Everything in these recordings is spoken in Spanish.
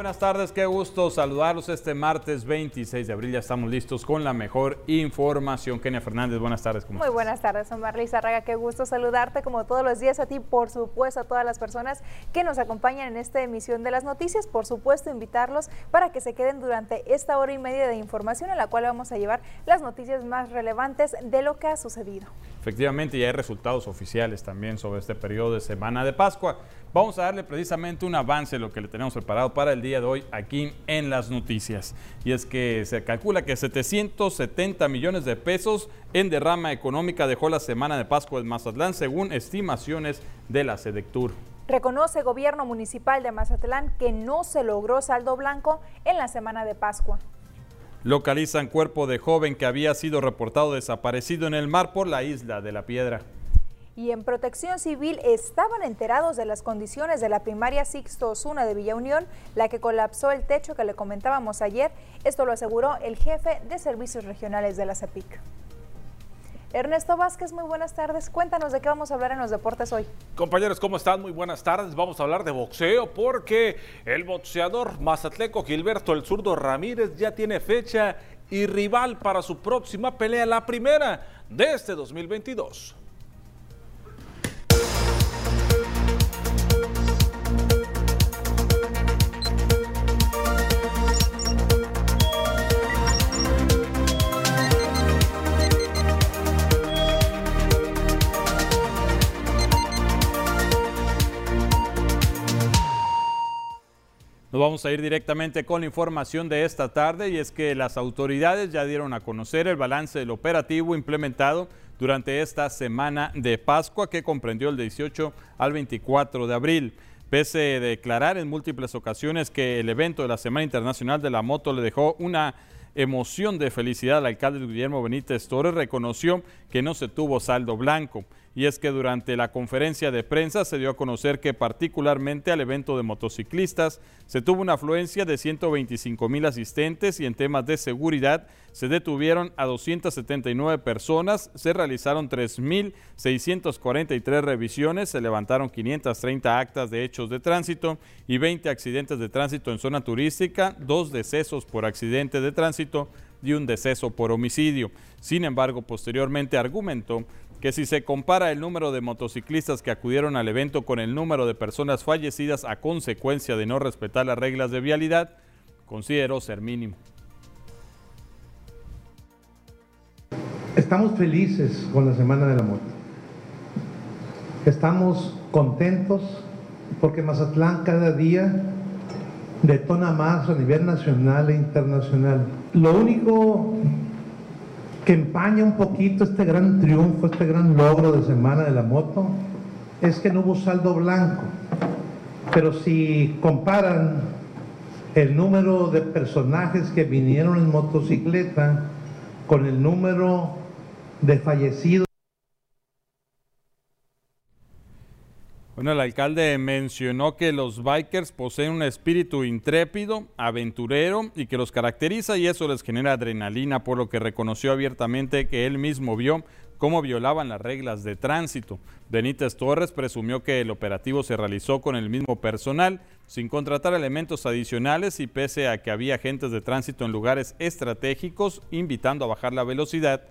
buenas tardes, qué gusto saludarlos este martes 26 de abril. Ya estamos listos con la mejor información. Kenia Fernández, buenas tardes. ¿cómo Muy buenas tardes, Omar Lizarraga, qué gusto saludarte como todos los días a ti, por supuesto a todas las personas que nos acompañan en esta emisión de las noticias. Por supuesto, invitarlos para que se queden durante esta hora y media de información en la cual vamos a llevar las noticias más relevantes de lo que ha sucedido. Efectivamente, ya hay resultados oficiales también sobre este periodo de Semana de Pascua. Vamos a darle precisamente un avance de lo que le tenemos preparado para el día de hoy aquí en las noticias. Y es que se calcula que 770 millones de pesos en derrama económica dejó la semana de Pascua en Mazatlán, según estimaciones de la SEDECTUR. Reconoce gobierno municipal de Mazatlán que no se logró saldo blanco en la semana de Pascua. Localizan cuerpo de joven que había sido reportado desaparecido en el mar por la isla de la Piedra y en Protección Civil estaban enterados de las condiciones de la primaria Sixto Osuna de Villa Unión, la que colapsó el techo que le comentábamos ayer. Esto lo aseguró el jefe de servicios regionales de la CEPIC. Ernesto Vázquez, muy buenas tardes. Cuéntanos de qué vamos a hablar en los deportes hoy. Compañeros, ¿cómo están? Muy buenas tardes. Vamos a hablar de boxeo porque el boxeador mazatleco Gilberto El Zurdo Ramírez ya tiene fecha y rival para su próxima pelea, la primera de este 2022. Nos vamos a ir directamente con la información de esta tarde y es que las autoridades ya dieron a conocer el balance del operativo implementado durante esta semana de Pascua que comprendió el 18 al 24 de abril. Pese a declarar en múltiples ocasiones que el evento de la Semana Internacional de la Moto le dejó una emoción de felicidad al alcalde Guillermo Benítez Torres, reconoció que no se tuvo saldo blanco y es que durante la conferencia de prensa se dio a conocer que particularmente al evento de motociclistas se tuvo una afluencia de 125 mil asistentes y en temas de seguridad se detuvieron a 279 personas, se realizaron 3.643 revisiones, se levantaron 530 actas de hechos de tránsito y 20 accidentes de tránsito en zona turística, dos decesos por accidente de tránsito y un deceso por homicidio. Sin embargo, posteriormente argumentó que si se compara el número de motociclistas que acudieron al evento con el número de personas fallecidas a consecuencia de no respetar las reglas de vialidad, consideró ser mínimo. Estamos felices con la Semana de la Moto. Estamos contentos porque Mazatlán cada día detona más a nivel nacional e internacional. Lo único que empaña un poquito este gran triunfo, este gran logro de Semana de la Moto, es que no hubo saldo blanco. Pero si comparan el número de personajes que vinieron en motocicleta con el número de fallecidos, Bueno, el alcalde mencionó que los bikers poseen un espíritu intrépido, aventurero y que los caracteriza y eso les genera adrenalina, por lo que reconoció abiertamente que él mismo vio cómo violaban las reglas de tránsito. Benítez Torres presumió que el operativo se realizó con el mismo personal, sin contratar elementos adicionales y pese a que había agentes de tránsito en lugares estratégicos, invitando a bajar la velocidad,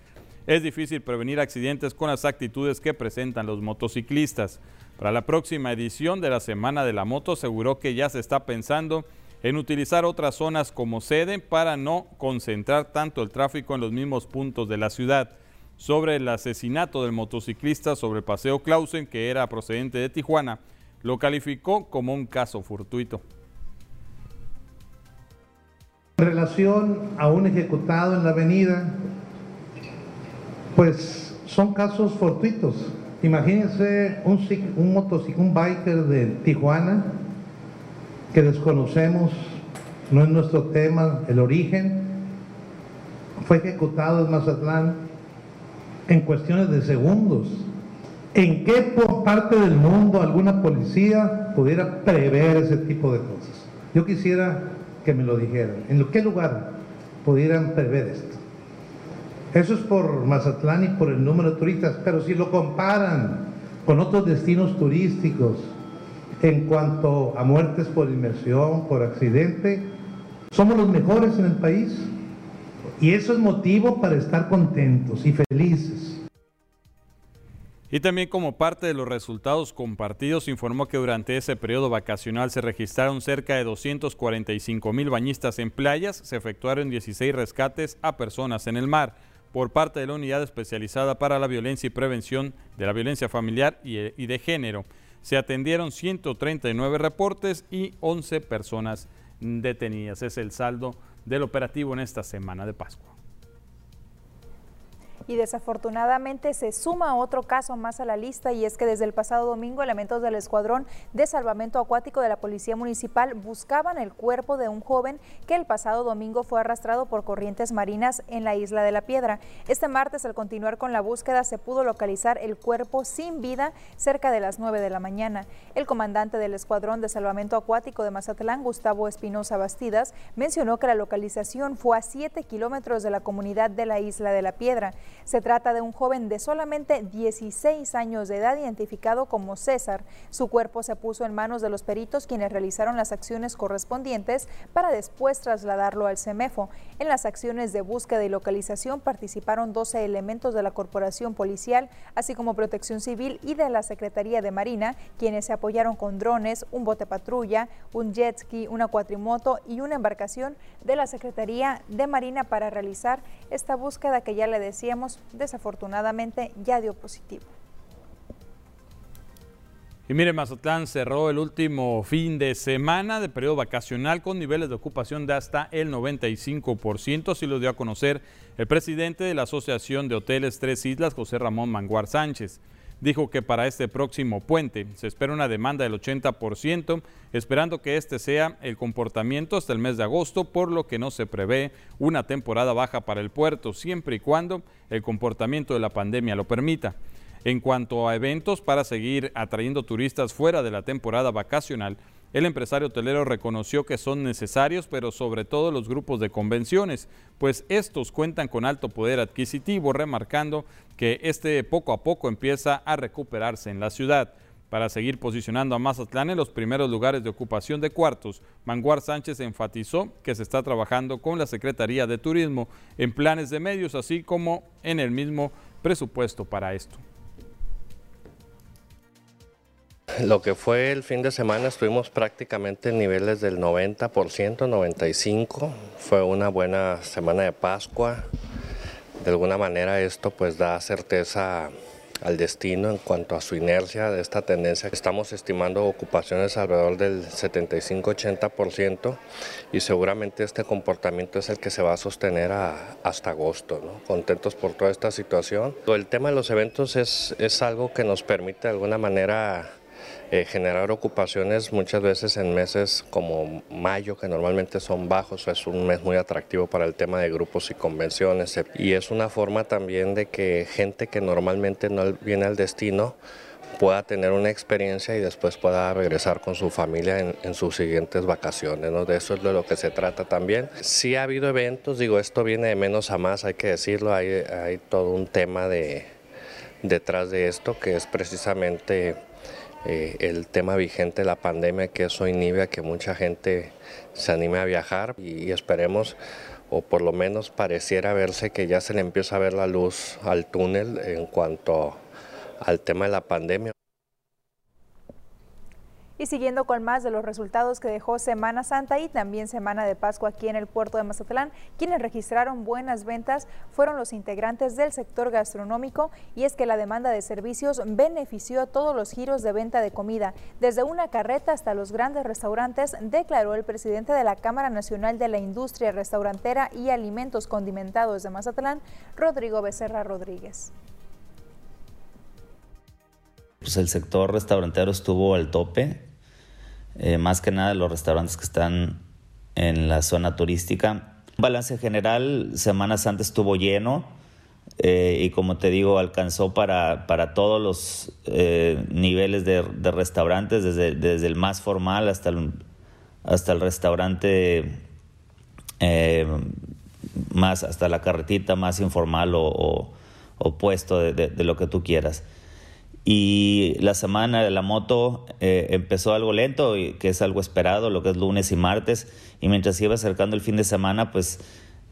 es difícil prevenir accidentes con las actitudes que presentan los motociclistas. Para la próxima edición de la Semana de la Moto aseguró que ya se está pensando en utilizar otras zonas como sede para no concentrar tanto el tráfico en los mismos puntos de la ciudad. Sobre el asesinato del motociclista sobre Paseo Clausen, que era procedente de Tijuana, lo calificó como un caso fortuito. En relación a un ejecutado en la avenida, pues son casos fortuitos. Imagínense un, motociclista, biker de Tijuana, que desconocemos, no es nuestro tema, el origen, fue ejecutado en Mazatlán en cuestiones de segundos. ¿En qué parte del mundo alguna policía pudiera prever ese tipo de cosas? Yo quisiera que me lo dijeran. ¿En qué lugar pudieran prever esto? Eso es por Mazatlán y por el número de turistas, pero si lo comparan con otros destinos turísticos, en cuanto a muertes por inmersión, por accidente. Somos los mejores en el país y eso es motivo para estar contentos y felices. Y también como parte de los resultados compartidos, informó que durante ese periodo vacacional se registraron cerca de 245 mil bañistas en playas, se efectuaron 16 rescates a personas en el mar por parte de la Unidad Especializada para la Violencia y Prevención de la Violencia Familiar y de Género. Se atendieron 139 reportes y 11 personas detenidas. Es el saldo del operativo en esta semana de Pascua y desafortunadamente se suma otro caso más a la lista y es que desde el pasado domingo elementos del Escuadrón de Salvamento Acuático de la Policía Municipal buscaban el cuerpo de un joven que el pasado domingo fue arrastrado por corrientes marinas en la isla de la Piedra. Este martes al continuar con la búsqueda se pudo localizar el cuerpo sin vida cerca de las 9 de la mañana. El comandante del Escuadrón de Salvamento Acuático de Mazatlán, Gustavo Espinosa Bastidas, mencionó que la localización fue a 7 kilómetros de la comunidad de la isla de la Piedra. Se trata de un joven de solamente 16 años de edad identificado como César. Su cuerpo se puso en manos de los peritos quienes realizaron las acciones correspondientes para después trasladarlo al CEMEFO. En las acciones de búsqueda y localización participaron 12 elementos de la Corporación Policial, así como Protección Civil y de la Secretaría de Marina, quienes se apoyaron con drones, un bote patrulla, un jet ski, una cuatrimoto y una embarcación de la Secretaría de Marina para realizar esta búsqueda que ya le decíamos desafortunadamente ya dio positivo. Y mire, Mazatlán cerró el último fin de semana de periodo vacacional con niveles de ocupación de hasta el 95%, así lo dio a conocer el presidente de la Asociación de Hoteles Tres Islas, José Ramón Manguar Sánchez dijo que para este próximo puente se espera una demanda del 80%, esperando que este sea el comportamiento hasta el mes de agosto, por lo que no se prevé una temporada baja para el puerto, siempre y cuando el comportamiento de la pandemia lo permita. En cuanto a eventos para seguir atrayendo turistas fuera de la temporada vacacional, el empresario hotelero reconoció que son necesarios, pero sobre todo los grupos de convenciones, pues estos cuentan con alto poder adquisitivo, remarcando que este poco a poco empieza a recuperarse en la ciudad. Para seguir posicionando a Mazatlán en los primeros lugares de ocupación de cuartos, Manguar Sánchez enfatizó que se está trabajando con la Secretaría de Turismo en planes de medios, así como en el mismo presupuesto para esto. Lo que fue el fin de semana estuvimos prácticamente en niveles del 90%, 95%. Fue una buena semana de Pascua. De alguna manera esto pues da certeza al destino en cuanto a su inercia de esta tendencia. Estamos estimando ocupaciones alrededor del 75-80% y seguramente este comportamiento es el que se va a sostener hasta agosto. Contentos por toda esta situación. El tema de los eventos es, es algo que nos permite de alguna manera eh, generar ocupaciones muchas veces en meses como mayo, que normalmente son bajos, es un mes muy atractivo para el tema de grupos y convenciones. Y es una forma también de que gente que normalmente no viene al destino pueda tener una experiencia y después pueda regresar con su familia en, sus siguientes vacaciones. ¿no? De eso es de lo que se trata también. Sí ha habido eventos, digo, esto viene de menos a más, hay que decirlo, hay, hay todo un tema de, detrás de esto que es precisamente eh, el tema vigente la pandemia, que eso inhibe a que mucha gente se anime a viajar y, esperemos, o por lo menos pareciera verse que ya se le empieza a ver la luz al túnel en cuanto al tema de la pandemia. Y siguiendo con más de los resultados que dejó Semana Santa y también Semana de Pascua aquí en el puerto de Mazatlán, quienes registraron buenas ventas fueron los integrantes del sector gastronómico y es que la demanda de servicios benefició a todos los giros de venta de comida, desde una carreta hasta los grandes restaurantes, declaró el presidente de la Cámara Nacional de la Industria Restaurantera y Alimentos Condimentados de Mazatlán, Rodrigo Becerra Rodríguez. Pues el sector restaurantero estuvo al tope, eh, más que nada los restaurantes que están en la zona turística. Balance general, Semanas antes estuvo lleno eh, y como te digo, alcanzó para, para todos los eh, niveles de, restaurantes, desde, desde, el más formal hasta el, hasta el restaurante más, hasta la carretita más informal o, puesto de, de lo que tú quieras. Y la semana de la moto eh, empezó algo lento, que es algo esperado, lo que es lunes y martes, y mientras iba acercando el fin de semana, pues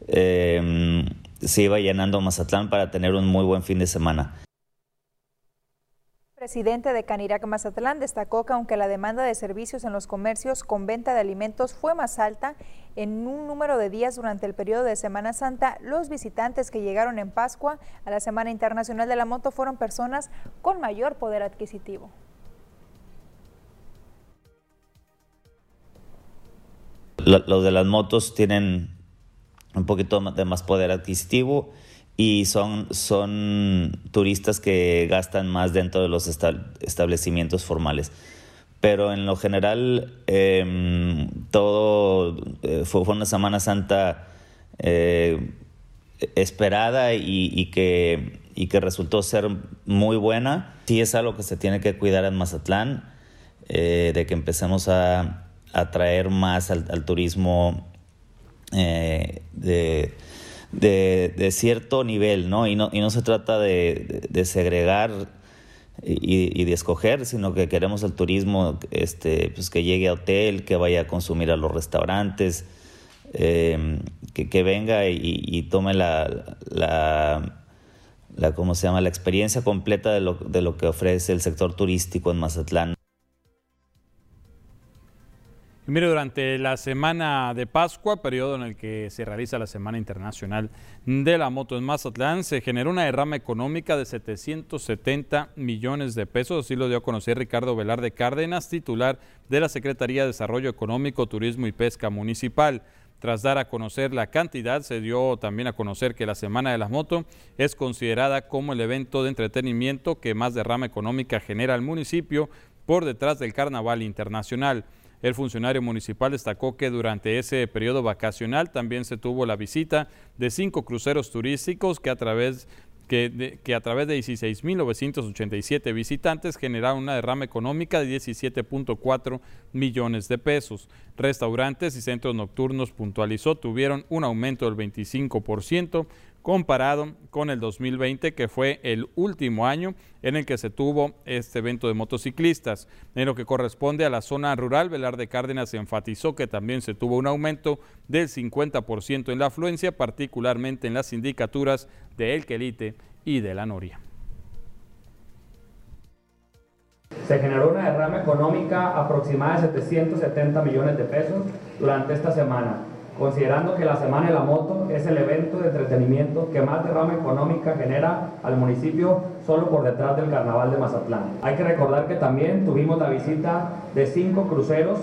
eh, se iba llenando Mazatlán para tener un muy buen fin de semana. El presidente de Canirac Mazatlán destacó que aunque la demanda de servicios en los comercios con venta de alimentos fue más alta en un número de días durante el periodo de Semana Santa, los visitantes que llegaron en Pascua a la Semana Internacional de la Moto fueron personas con mayor poder adquisitivo. Los de las motos tienen un poquito de más poder adquisitivo y son, son turistas que gastan más dentro de los establecimientos formales. Pero en lo general, em, todo eh, fue, una Semana Santa eh, esperada y, que, y que resultó ser muy buena. Sí es algo que se tiene que cuidar en Mazatlán, eh, de que empecemos a atraer más al, turismo de de, cierto nivel, ¿no? Y, ¿no? y no se trata de, segregar y, de escoger, sino que queremos el turismo este, pues que llegue a hotel, que vaya a consumir a los restaurantes, em, que, venga y, tome la, la, la, ¿cómo se llama? la experiencia completa de lo, de lo que ofrece el sector turístico en Mazatlán. Mire, durante la semana de Pascua, periodo en el que se realiza la Semana Internacional de la Moto en Mazatlán, se generó una derrama económica de 770 millones de pesos, así lo dio a conocer Ricardo Velarde Cárdenas, titular de la Secretaría de Desarrollo Económico, Turismo y Pesca Municipal. Tras dar a conocer la cantidad, se dio también a conocer que la Semana de la Moto es considerada como el evento de entretenimiento que más derrama económica genera al municipio por detrás del Carnaval Internacional. El funcionario municipal destacó que durante ese periodo vacacional también se tuvo la visita de cinco cruceros turísticos que a través que, de, a través de 16.987 visitantes generaron una derrama económica de 17.4 millones de pesos. Restaurantes y centros nocturnos puntualizó tuvieron un aumento del 25%, comparado con el 2020, que fue el último año en el que se tuvo este evento de motociclistas. En lo que corresponde a la zona rural, Velarde Cárdenas enfatizó que también se tuvo un aumento del 50% en la afluencia, particularmente en las sindicaturas de El Quelite y de La Noria. Se generó una derrama económica aproximada de 770 millones de pesos durante esta semana considerando que la Semana de la Moto es el evento de entretenimiento que más derrama económica genera al municipio solo por detrás del Carnaval de Mazatlán. Hay que recordar que también tuvimos la visita de cinco cruceros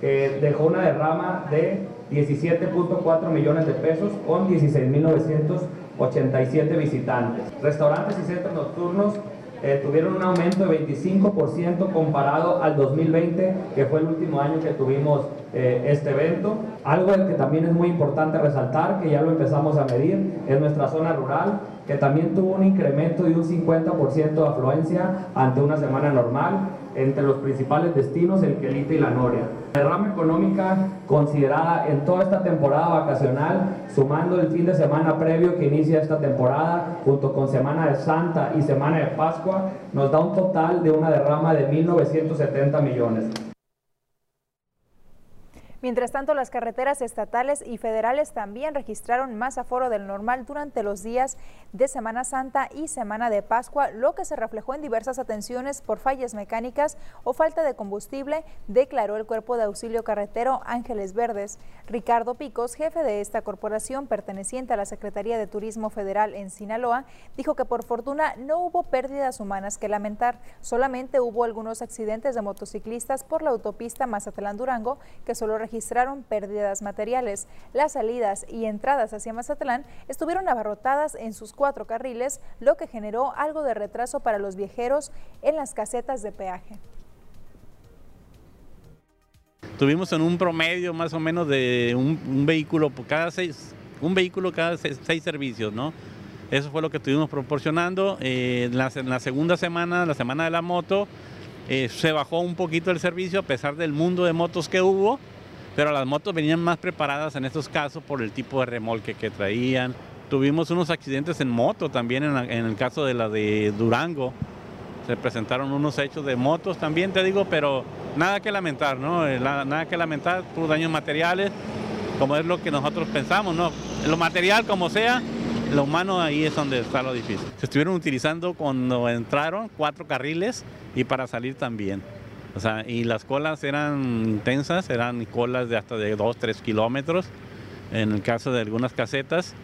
que dejó una derrama de 17.4 millones de pesos con 16.987 visitantes. Restaurantes y centros nocturnos eh, tuvieron un aumento de 25% comparado al 2020, que fue el último año que tuvimos eh, este evento. Algo que también es muy importante resaltar, que ya lo empezamos a medir, es nuestra zona rural, que también tuvo un incremento de un 50% de afluencia ante una semana normal entre los principales destinos, el Quelite y la Noria. La derrama económica considerada en toda esta temporada vacacional, sumando el fin de semana previo que inicia esta temporada, junto con Semana de Santa y Semana de Pascua, nos da un total de una derrama de 1.970 millones. Mientras tanto, las carreteras estatales y federales también registraron más aforo del normal durante los días de Semana Santa y Semana de Pascua, lo que se reflejó en diversas atenciones por fallas mecánicas o falta de combustible, declaró el Cuerpo de Auxilio Carretero Ángeles Verdes. Ricardo Picos, jefe de esta corporación perteneciente a la Secretaría de Turismo Federal en Sinaloa, dijo que por fortuna no hubo pérdidas humanas que lamentar, solamente hubo algunos accidentes de motociclistas por la autopista Mazatlán-Durango que solo registraron pérdidas materiales. Las salidas y entradas hacia Mazatlán estuvieron abarrotadas en sus cuatro carriles, lo que generó algo de retraso para los viajeros en las casetas de peaje. Tuvimos en un promedio más o menos de un, vehículo por cada seis, un vehículo cada seis, servicios, ¿no? Eso fue lo que estuvimos proporcionando. Eh, en, la, segunda semana, la semana de la moto, eh, se bajó un poquito el servicio a pesar del mundo de motos que hubo pero las motos venían más preparadas en estos casos por el tipo de remolque que traían. Tuvimos unos accidentes en moto también en, el caso de la de Durango, se presentaron unos hechos de motos también, te digo, pero nada que lamentar, ¿no? Eh, nada, que lamentar, por daños materiales, como es lo que nosotros pensamos, ¿no? Lo material como sea, lo humano ahí es donde está lo difícil. Se estuvieron utilizando cuando entraron cuatro carriles y para salir también. O sea, y las colas eran intensas, eran colas de hasta de 2, 3 kilómetros, en el caso de algunas casetas.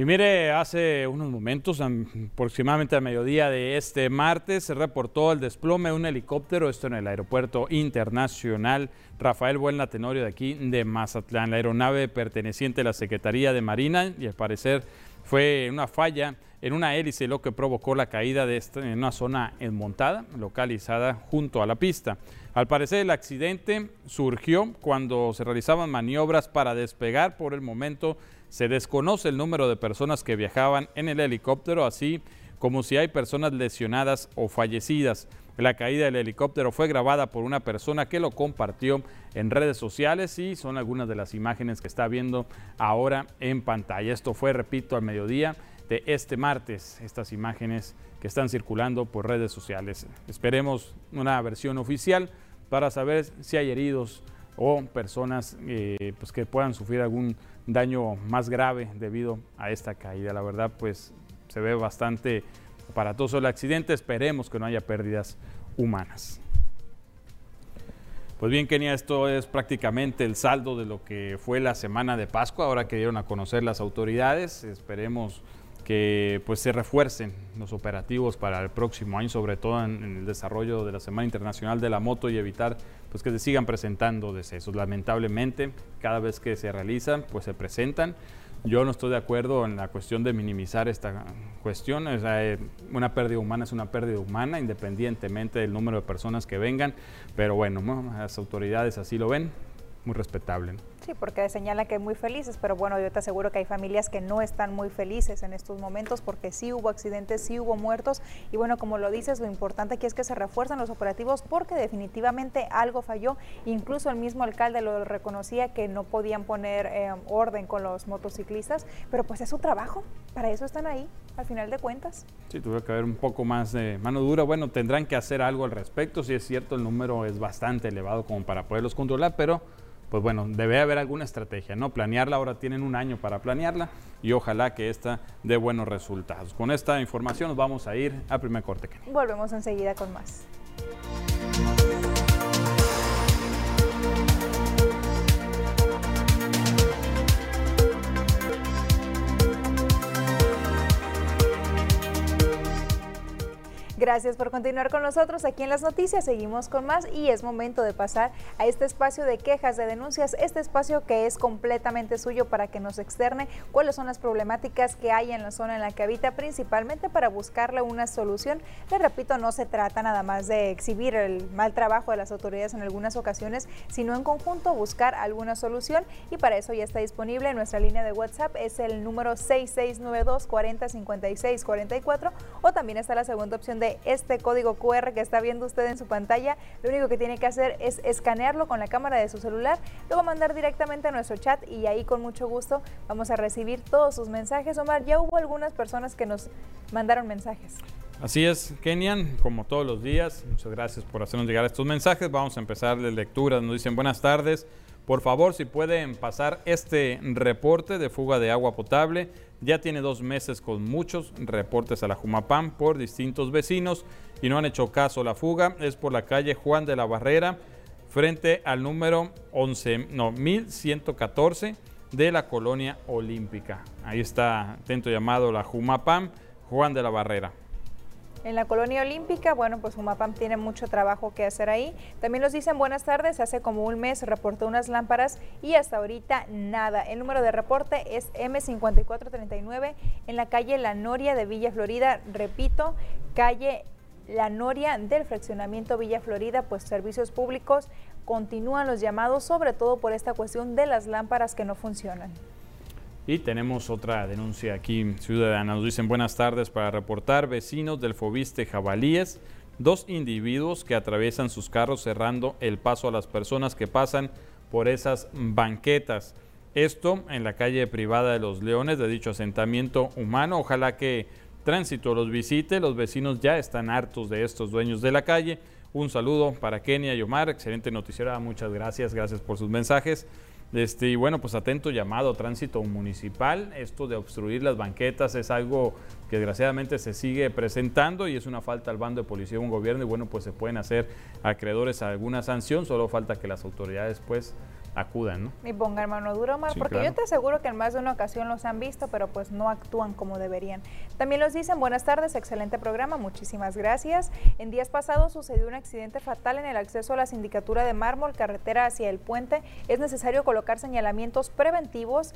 Y mire, hace unos momentos, aproximadamente a mediodía de este martes, se reportó el desplome de un helicóptero, esto en el aeropuerto internacional Rafael Buelna Tenorio de aquí de Mazatlán. La aeronave perteneciente a la Secretaría de Marina y al parecer fue una falla en una hélice lo que provocó la caída de esta en una zona enmontada, localizada junto a la pista. Al parecer el accidente surgió cuando se realizaban maniobras para despegar. Por el momento se desconoce el número de personas que viajaban en el helicóptero, así como si hay personas lesionadas o fallecidas. La caída del helicóptero fue grabada por una persona que lo compartió en redes sociales y son algunas de las imágenes que está viendo ahora en pantalla. Esto fue, repito, al mediodía de este martes, estas imágenes que están circulando por redes sociales. Esperemos una versión oficial para saber si hay heridos o personas eh, pues que puedan sufrir algún daño más grave debido a esta caída. La verdad, pues se ve bastante aparatoso el accidente. Esperemos que no haya pérdidas humanas. Pues bien, Kenia, esto es prácticamente el saldo de lo que fue la semana de Pascua, ahora que dieron a conocer las autoridades. Esperemos que pues se refuercen los operativos para el próximo año, sobre todo en, el desarrollo de la Semana Internacional de la Moto y evitar pues que se sigan presentando decesos. Lamentablemente, cada vez que se realizan, pues se presentan. Yo no estoy de acuerdo en la cuestión de minimizar esta cuestión. Eh, una pérdida humana es una pérdida humana, independientemente del número de personas que vengan. Pero bueno, las autoridades así lo ven, muy respetable. Sí, porque señala que muy felices, pero bueno, yo te aseguro que hay familias que no están muy felices en estos momentos porque sí hubo accidentes, sí hubo muertos y bueno, como lo dices, lo importante aquí es que se refuerzan los operativos porque definitivamente algo falló. Incluso el mismo alcalde lo reconocía que no podían poner eh, orden con los motociclistas, pero pues es su trabajo, para eso están ahí, al final de cuentas. Sí, tuve que haber un poco más de mano dura. Bueno, tendrán que hacer algo al respecto, si es cierto, el número es bastante elevado como para poderlos controlar, pero pues bueno, debe haber alguna estrategia, ¿no? Planearla, ahora tienen un año para planearla y ojalá que esta dé buenos resultados. Con esta información nos vamos a ir a primer corte. Volvemos enseguida con más. Gracias por continuar con nosotros aquí en las noticias. Seguimos con más y es momento de pasar a este espacio de quejas, de denuncias, este espacio que es completamente suyo para que nos externe cuáles son las problemáticas que hay en la zona en la que habita, principalmente para buscarle una solución. Le repito, no se trata nada más de exhibir el mal trabajo de las autoridades en algunas ocasiones, sino en conjunto buscar alguna solución y para eso ya está disponible nuestra línea de WhatsApp, es el número 6692 40 44 o también está la segunda opción de este código QR que está viendo usted en su pantalla. Lo único que tiene que hacer es escanearlo con la cámara de su celular, luego mandar directamente a nuestro chat y ahí con mucho gusto vamos a recibir todos sus mensajes. Omar, ya hubo algunas personas que nos mandaron mensajes. Así es, Kenian, como todos los días, muchas gracias por hacernos llegar estos mensajes. Vamos a empezar de lectura. Nos dicen buenas tardes. Por favor, si pueden pasar este reporte de fuga de agua potable ya tiene dos meses con muchos reportes a la Jumapam por distintos vecinos y no han hecho caso. La fuga es por la calle Juan de la Barrera frente al número 11, no, 1114 de la colonia olímpica. Ahí está atento llamado la Jumapam Juan de la Barrera. En la colonia olímpica, bueno, pues Humapam tiene mucho trabajo que hacer ahí. También nos dicen buenas tardes, hace como un mes reportó unas lámparas y hasta ahorita nada. El número de reporte es M5439 en la calle La Noria de Villa Florida. Repito, calle La Noria del fraccionamiento Villa Florida, pues servicios públicos continúan los llamados, sobre todo por esta cuestión de las lámparas que no funcionan. Y tenemos otra denuncia aquí ciudadana. Nos dicen buenas tardes para reportar vecinos del Fobiste Jabalíes, dos individuos que atraviesan sus carros cerrando el paso a las personas que pasan por esas banquetas. Esto en la calle privada de los Leones de dicho asentamiento humano. Ojalá que tránsito los visite. Los vecinos ya están hartos de estos dueños de la calle. Un saludo para Kenia y Omar, excelente noticiera, muchas gracias, gracias por sus mensajes. Este, y bueno, pues atento llamado tránsito municipal. Esto de obstruir las banquetas es algo que desgraciadamente se sigue presentando y es una falta al bando de policía de un gobierno y bueno, pues se pueden hacer acreedores a alguna sanción, solo falta que las autoridades pues acudan, ¿no? Y pongan mano dura, Omar, porque yo te aseguro que en más de una ocasión los han visto, pero pues no actúan como deberían. También los dicen, buenas tardes, excelente programa, muchísimas gracias. En días pasados sucedió un accidente fatal en el acceso a la sindicatura de mármol, carretera hacia el puente. Es necesario colocar señalamientos preventivos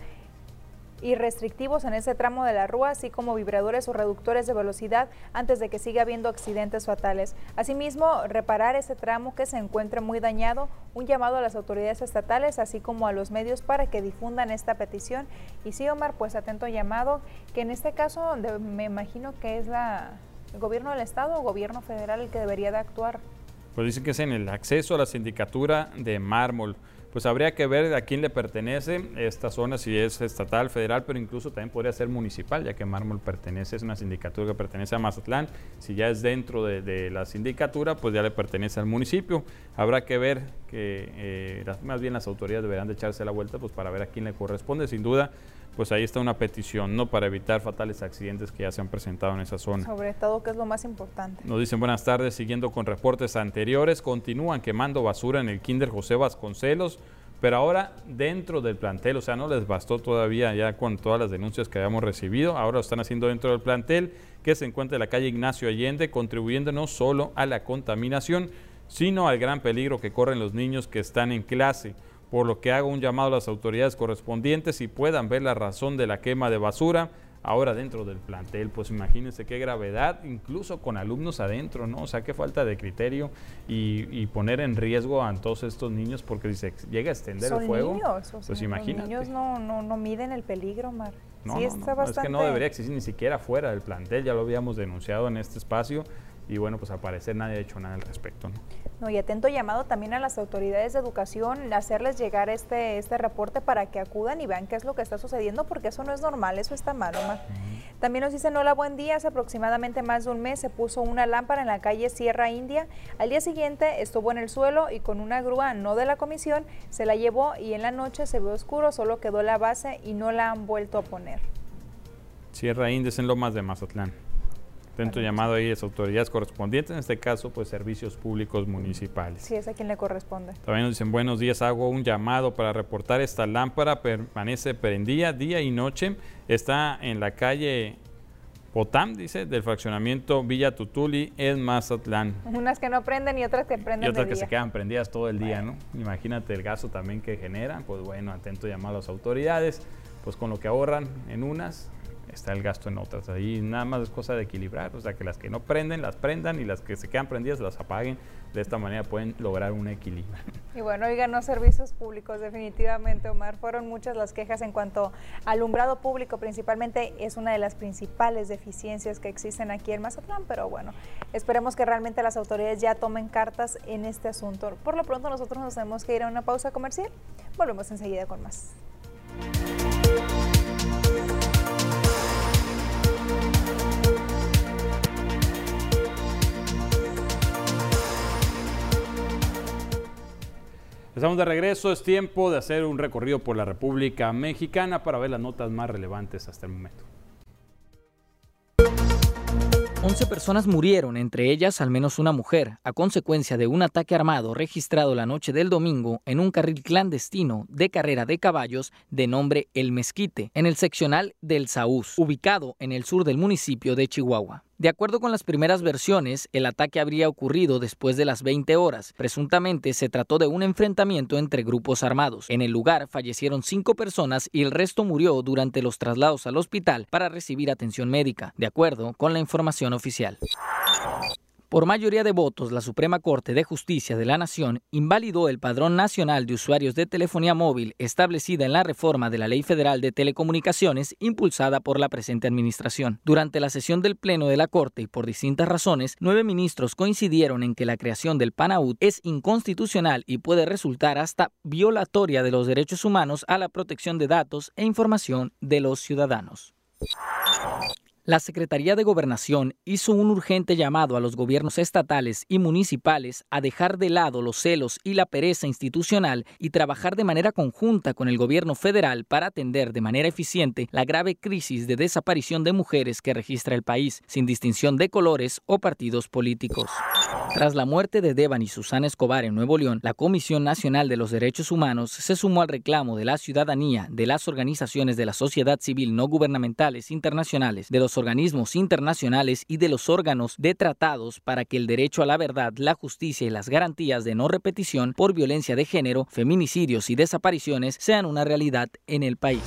y restrictivos en ese tramo de la rúa, así como vibradores o reductores de velocidad antes de que siga habiendo accidentes fatales. Asimismo, reparar ese tramo que se encuentre muy dañado, un llamado a las autoridades estatales, así como a los medios para que difundan esta petición. Y sí, Omar, pues atento llamado, que en este caso me imagino que es la, el gobierno del estado o gobierno federal el que debería de actuar. Pues dicen que es en el acceso a la sindicatura de mármol pues habría que ver a quién le pertenece esta zona, si es estatal, federal, pero incluso también podría ser municipal, ya que Mármol pertenece, es una sindicatura que pertenece a Mazatlán. Si ya es dentro de, la sindicatura, pues ya le pertenece al municipio. Habrá que ver que eh, más bien las autoridades deberán de echarse la vuelta pues para ver a quién le corresponde. Sin duda, pues ahí está una petición, ¿no? Para evitar fatales accidentes que ya se han presentado en esa zona. Sobre todo, que es lo más importante. Nos dicen buenas tardes, siguiendo con reportes anteriores, continúan quemando basura en el Kinder José Vasconcelos, pero ahora dentro del plantel, o sea, no les bastó todavía ya con todas las denuncias que habíamos recibido, ahora lo están haciendo dentro del plantel que se encuentra en la calle Ignacio Allende, contribuyendo no solo a la contaminación, sino al gran peligro que corren los niños que están en clase por lo que hago un llamado a las autoridades correspondientes y puedan ver la razón de la quema de basura ahora dentro del plantel. Pues imagínense qué gravedad, incluso con alumnos adentro, ¿no? O sea, qué falta de criterio y, poner en riesgo a todos estos niños porque si se llega a extender el fuego, pues imagínate. Los niños no, no, no miden el peligro, Mar. No, sí, está bastante... es que no debería existir ni siquiera fuera del plantel, ya lo habíamos denunciado en este espacio y bueno, pues al parecer nadie ha hecho nada al respecto. ¿no? No, y atento llamado también a las autoridades de educación, hacerles llegar este, este reporte para que acudan y vean qué es lo que está sucediendo, porque eso no es normal, eso está mal, Omar. También nos dicen, hola, buen día, hace aproximadamente más de un mes se puso una lámpara en la calle Sierra India, al día siguiente estuvo en el suelo y con una grúa no de la comisión se la llevó y en la noche se ve oscuro, solo quedó la base y no la han vuelto a poner. Sierra India es en Lomas de Mazatlán. Dentro llamado ahí las autoridades correspondientes, en este caso, pues servicios públicos municipales. Sí, es a quien le corresponde. También nos dicen, buenos días, hago un llamado para reportar esta lámpara, permanece prendida día y noche, está en la calle Potam, dice, del fraccionamiento Villa Tutuli en Mazatlán. Unas que no prenden y otras que prenden Y otras que se quedan prendidas todo el día, ¿no? Imagínate el gasto también que generan, pues bueno, atento llamado a las autoridades, pues con lo que ahorran en unas, está el gasto en otras. Ahí nada más es cosa de equilibrar, o sea, que las que no prenden, las prendan y las que se quedan prendidas las apaguen. De esta manera pueden lograr un equilibrio. Y bueno, oigan, los servicios públicos, definitivamente, Omar, fueron muchas las quejas en cuanto al alumbrado público, principalmente es una de las principales deficiencias que existen aquí en Mazatlán, pero bueno, esperemos que realmente las autoridades ya tomen cartas en este asunto. Por lo pronto nosotros nos tenemos que ir a una pausa comercial, volvemos enseguida con más. Estamos de regreso, es tiempo de hacer un recorrido por la República Mexicana para ver las notas más relevantes hasta el momento. 11 personas murieron, entre ellas al menos una mujer, a consecuencia de un ataque armado registrado la noche del domingo en un carril clandestino de carrera de caballos de nombre El Mezquite, en el seccional del Saúz, ubicado en el sur del municipio de Chihuahua. De acuerdo con las primeras versiones, el ataque habría ocurrido después de las 20 horas. Presuntamente se trató de un enfrentamiento entre grupos armados. En el lugar fallecieron cinco personas y el resto murió durante los traslados al hospital para recibir atención médica, de acuerdo con la información oficial. Por mayoría de votos, la Suprema Corte de Justicia de la Nación invalidó el Padrón Nacional de Usuarios de Telefonía Móvil establecida en la reforma de la Ley Federal de Telecomunicaciones impulsada por la presente administración. Durante la sesión del Pleno de la Corte y por distintas razones, nueve ministros coincidieron en que la creación del PANAUT es inconstitucional y puede resultar hasta violatoria de los derechos humanos a la protección de datos e información de los ciudadanos. La Secretaría de Gobernación hizo un urgente llamado a los gobiernos estatales y municipales a dejar de lado los celos y la pereza institucional y trabajar de manera conjunta con el gobierno federal para atender de manera eficiente la grave crisis de desaparición de mujeres que registra el país, sin distinción de colores o partidos políticos. Tras la muerte de Devan y Susana Escobar en Nuevo León, la Comisión Nacional de los Derechos Humanos se sumó al reclamo de la ciudadanía, de las organizaciones de la sociedad civil no gubernamentales internacionales, de los organismos internacionales y de los órganos de tratados para que el derecho a la verdad, la justicia y las garantías de no repetición por violencia de género, feminicidios y desapariciones sean una realidad en el país.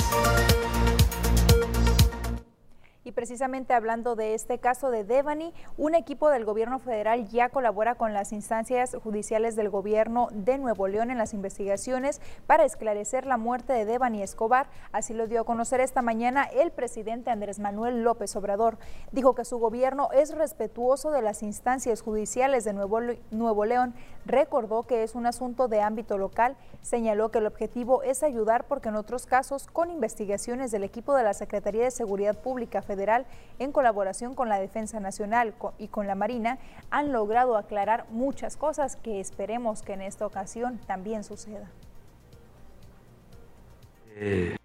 Y precisamente hablando de este caso de Devani, un equipo del gobierno federal ya colabora con las instancias judiciales del gobierno de Nuevo León en las investigaciones para esclarecer la muerte de Devani Escobar. Así lo dio a conocer esta mañana el presidente Andrés Manuel López Obrador. Dijo que su gobierno es respetuoso de las instancias judiciales de Nuevo, Nuevo León. Recordó que es un asunto de ámbito local. Señaló que el objetivo es ayudar porque en otros casos, con investigaciones del equipo de la Secretaría de Seguridad Pública Federal, en colaboración con la Defensa Nacional y con la Marina, han logrado aclarar muchas cosas que esperemos que en esta ocasión también suceda. Eh,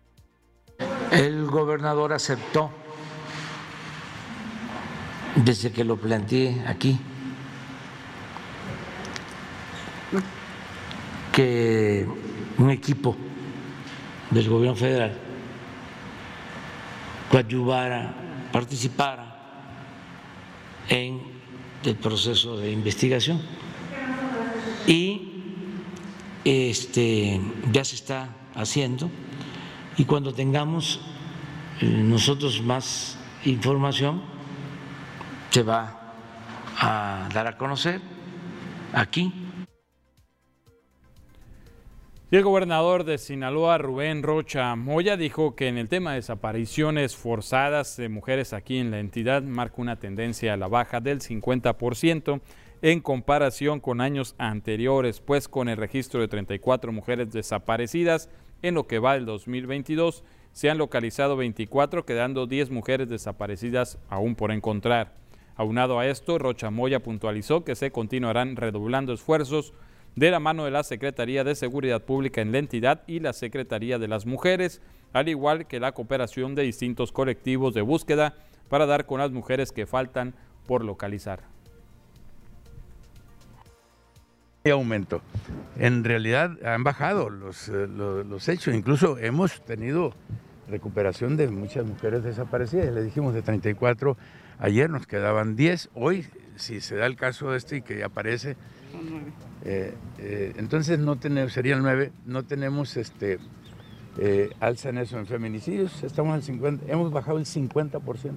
el gobernador aceptó, desde que lo planteé aquí, que un equipo del gobierno federal coadyuvara participara en el proceso de investigación. Y este ya se está haciendo. Y cuando tengamos eh, nosotros más información se va a dar a conocer aquí Y el gobernador de Sinaloa, Rubén Rocha Moya, dijo que en el tema de desapariciones forzadas de mujeres aquí en la entidad marca una tendencia a la baja del 50% en comparación con años anteriores, pues con el registro de 34 mujeres desaparecidas en lo que va del 2022, se han localizado 24, quedando 10 mujeres desaparecidas aún por encontrar. Aunado a esto, Rocha Moya puntualizó que se continuarán redoblando esfuerzos de la mano de la Secretaría de Seguridad Pública en la entidad y la Secretaría de las Mujeres, al igual que la cooperación de distintos colectivos de búsqueda para dar con las mujeres que faltan por localizar. aumento. En realidad han bajado los, eh, los, hechos, incluso hemos tenido recuperación de muchas mujeres desaparecidas. Le dijimos de 34, ayer nos quedaban 10, hoy si se da el caso de este y que aparece, eh, eh, entonces no tenemos, sería el 9, no tenemos este, eh, alza en eso en feminicidios, estamos al 50, hemos bajado el 50%.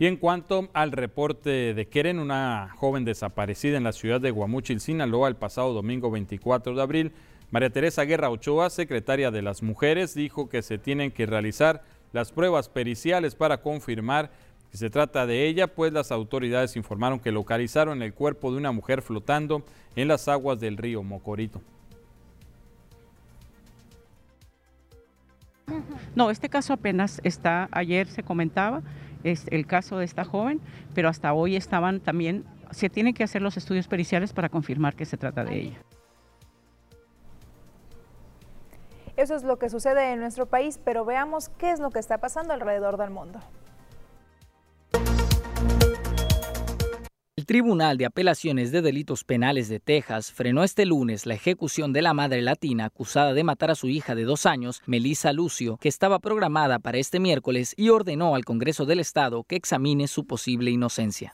Y en cuanto al reporte de Keren, una joven desaparecida en la ciudad de Guamuchil, Sinaloa, el pasado domingo 24 de abril, María Teresa Guerra Ochoa, secretaria de las Mujeres, dijo que se tienen que realizar las pruebas periciales para confirmar se trata de ella, pues las autoridades informaron que localizaron el cuerpo de una mujer flotando en las aguas del río Mocorito. No, este caso apenas está, ayer se comentaba, es el caso de esta joven, pero hasta hoy estaban también, se tienen que hacer los estudios periciales para confirmar que se trata de ella. Eso es lo que sucede en nuestro país, pero veamos qué es lo que está pasando alrededor del mundo. Tribunal de Apelaciones de Delitos Penales de Texas frenó este lunes la ejecución de la madre latina acusada de matar a su hija de dos años, Melissa Lucio, que estaba programada para este miércoles y ordenó al Congreso del Estado que examine su posible inocencia.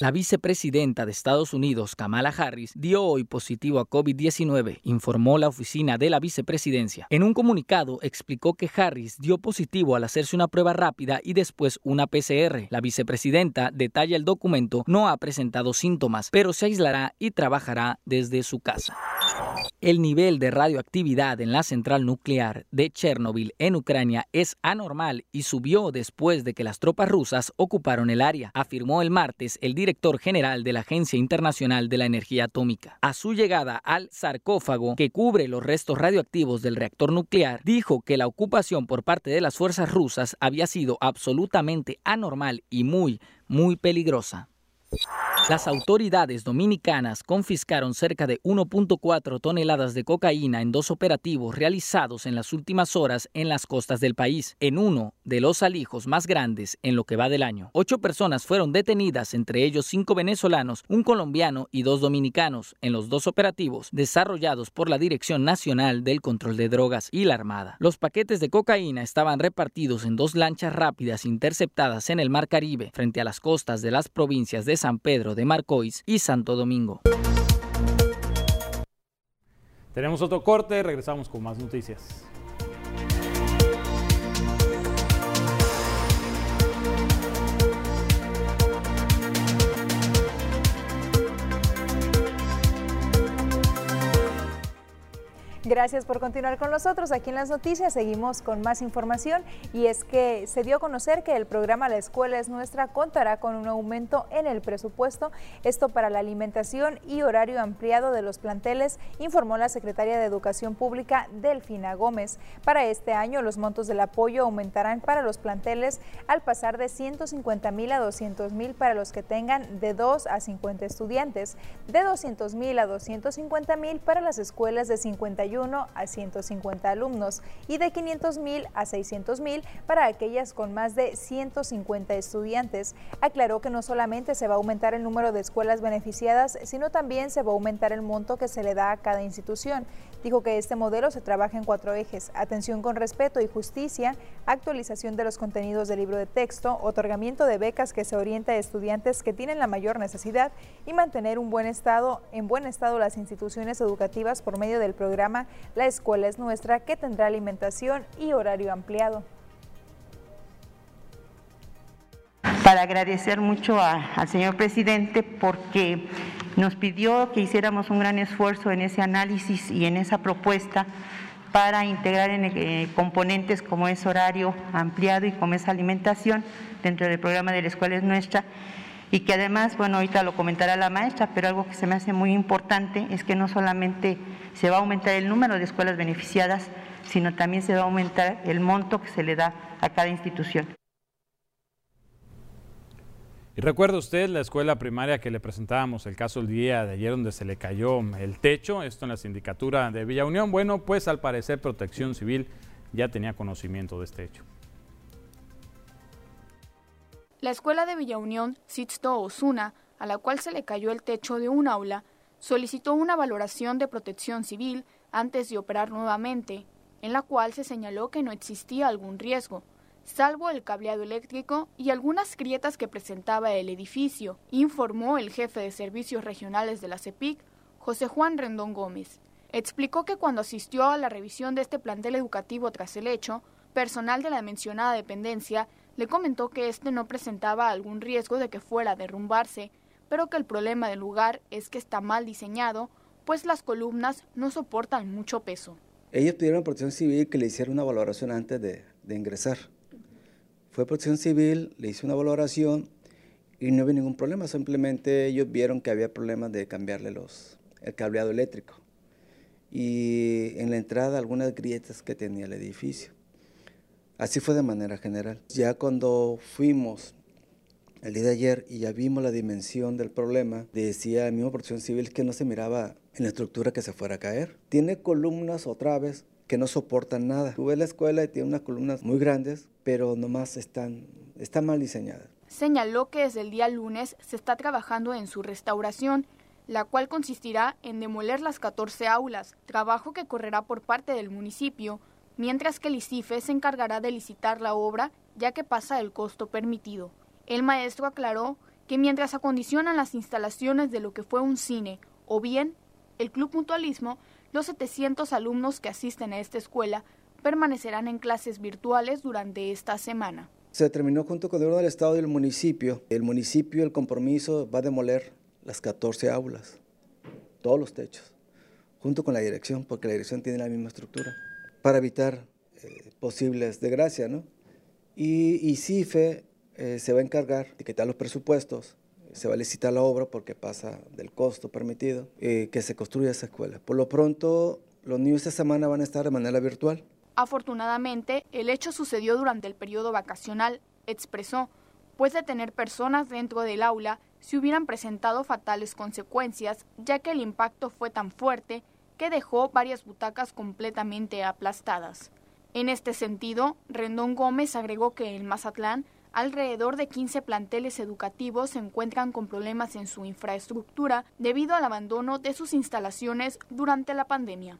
La vicepresidenta de Estados Unidos, Kamala Harris, dio hoy positivo a COVID-19, informó la oficina de la vicepresidencia. En un comunicado explicó que Harris dio positivo al hacerse una prueba rápida y después una PCR. La vicepresidenta detalla el documento no ha presentado síntomas, pero se aislará y trabajará desde su casa. El nivel de radioactividad en la central nuclear de Chernobyl en Ucrania es anormal y subió después de que las tropas rusas ocuparon el área, afirmó el martes el director general de la Agencia Internacional de la Energía Atómica. A su llegada al sarcófago que cubre los restos radioactivos del reactor nuclear, dijo que la ocupación por parte de las fuerzas rusas había sido absolutamente anormal y muy, muy peligrosa. Las autoridades dominicanas confiscaron cerca de 1.4 toneladas de cocaína en dos operativos realizados en las últimas horas en las costas del país, en uno de los alijos más grandes en lo que va del año. Ocho personas fueron detenidas, entre ellos cinco venezolanos, un colombiano y dos dominicanos, en los dos operativos desarrollados por la Dirección Nacional del Control de Drogas y la Armada. Los paquetes de cocaína estaban repartidos en dos lanchas rápidas interceptadas en el Mar Caribe, frente a las costas de las provincias de San Pedro de Marcois y Santo Domingo. Tenemos otro corte, regresamos con más noticias. Gracias por continuar con nosotros. Aquí en las noticias seguimos con más información y es que se dio a conocer que el programa La Escuela es Nuestra contará con un aumento en el presupuesto, esto para la alimentación y horario ampliado de los planteles, informó la secretaria de Educación Pública Delfina Gómez. Para este año los montos del apoyo aumentarán para los planteles al pasar de 150 mil a 200 mil para los que tengan de 2 a 50 estudiantes, de 200 mil a 250 mil para las escuelas de 51 a 150 alumnos y de 500 mil a 600 mil para aquellas con más de 150 estudiantes. Aclaró que no solamente se va a aumentar el número de escuelas beneficiadas, sino también se va a aumentar el monto que se le da a cada institución. Dijo que este modelo se trabaja en cuatro ejes, atención con respeto y justicia, actualización de los contenidos del libro de texto, otorgamiento de becas que se orienta a estudiantes que tienen la mayor necesidad y mantener un buen estado, en buen estado las instituciones educativas por medio del programa La Escuela es Nuestra, que tendrá alimentación y horario ampliado. Para agradecer mucho al señor presidente porque nos pidió que hiciéramos un gran esfuerzo en ese análisis y en esa propuesta para integrar en eh, componentes como es horario ampliado y como es alimentación dentro del programa de la escuela es nuestra y que además, bueno, ahorita lo comentará la maestra, pero algo que se me hace muy importante es que no solamente se va a aumentar el número de escuelas beneficiadas, sino también se va a aumentar el monto que se le da a cada institución. Y recuerda usted la escuela primaria que le presentábamos el caso el día de ayer donde se le cayó el techo, esto en la sindicatura de Villa Unión. Bueno, pues al parecer Protección Civil ya tenía conocimiento de este hecho. La escuela de Villa Unión, Sitsto Osuna, a la cual se le cayó el techo de un aula, solicitó una valoración de protección civil antes de operar nuevamente, en la cual se señaló que no existía algún riesgo, salvo el cableado eléctrico y algunas grietas que presentaba el edificio, informó el jefe de servicios regionales de la CEPIC, José Juan Rendón Gómez. Explicó que cuando asistió a la revisión de este plantel educativo tras el hecho, personal de la mencionada dependencia le comentó que este no presentaba algún riesgo de que fuera a derrumbarse, pero que el problema del lugar es que está mal diseñado, pues las columnas no soportan mucho peso. Ellos pidieron a Protección Civil que le hiciera una valoración antes de, ingresar. Fue Protección Civil, le hizo una valoración y no hubo ningún problema, simplemente ellos vieron que había problemas de cambiarle los, el cableado eléctrico y en la entrada algunas grietas que tenía el edificio. Así fue de manera general. Ya cuando fuimos el día de ayer y ya vimos la dimensión del problema, decía el mismo Protección Civil que no se miraba en la estructura que se fuera a caer. Tiene columnas otra vez que no soportan nada. Tuve la escuela y tiene unas columnas muy grandes, pero nomás están, están mal diseñadas. Señaló que desde el día lunes se está trabajando en su restauración, la cual consistirá en demoler las 14 aulas, trabajo que correrá por parte del municipio mientras que el ICIFE se encargará de licitar la obra ya que pasa el costo permitido. El maestro aclaró que mientras acondicionan las instalaciones de lo que fue un cine o bien el Club Mutualismo, los 700 alumnos que asisten a esta escuela permanecerán en clases virtuales durante esta semana. Se determinó junto con el gobierno del Estado y el municipio. El municipio, el compromiso, va a demoler las 14 aulas, todos los techos junto con la dirección, porque la dirección tiene la misma estructura, para evitar eh, posibles desgracias, ¿no? Y, y CIFE eh, se va a encargar de quitar los presupuestos, se va a licitar la obra porque pasa del costo permitido, eh, que se construya esa escuela. Por lo pronto, los niños esta semana van a estar de manera virtual. Afortunadamente, el hecho sucedió durante el periodo vacacional, expresó, pues de tener personas dentro del aula se hubieran presentado fatales consecuencias, ya que el impacto fue tan fuerte que dejó varias butacas completamente aplastadas. En este sentido, Rendón Gómez agregó que en Mazatlán alrededor de 15 planteles educativos se encuentran con problemas en su infraestructura debido al abandono de sus instalaciones durante la pandemia.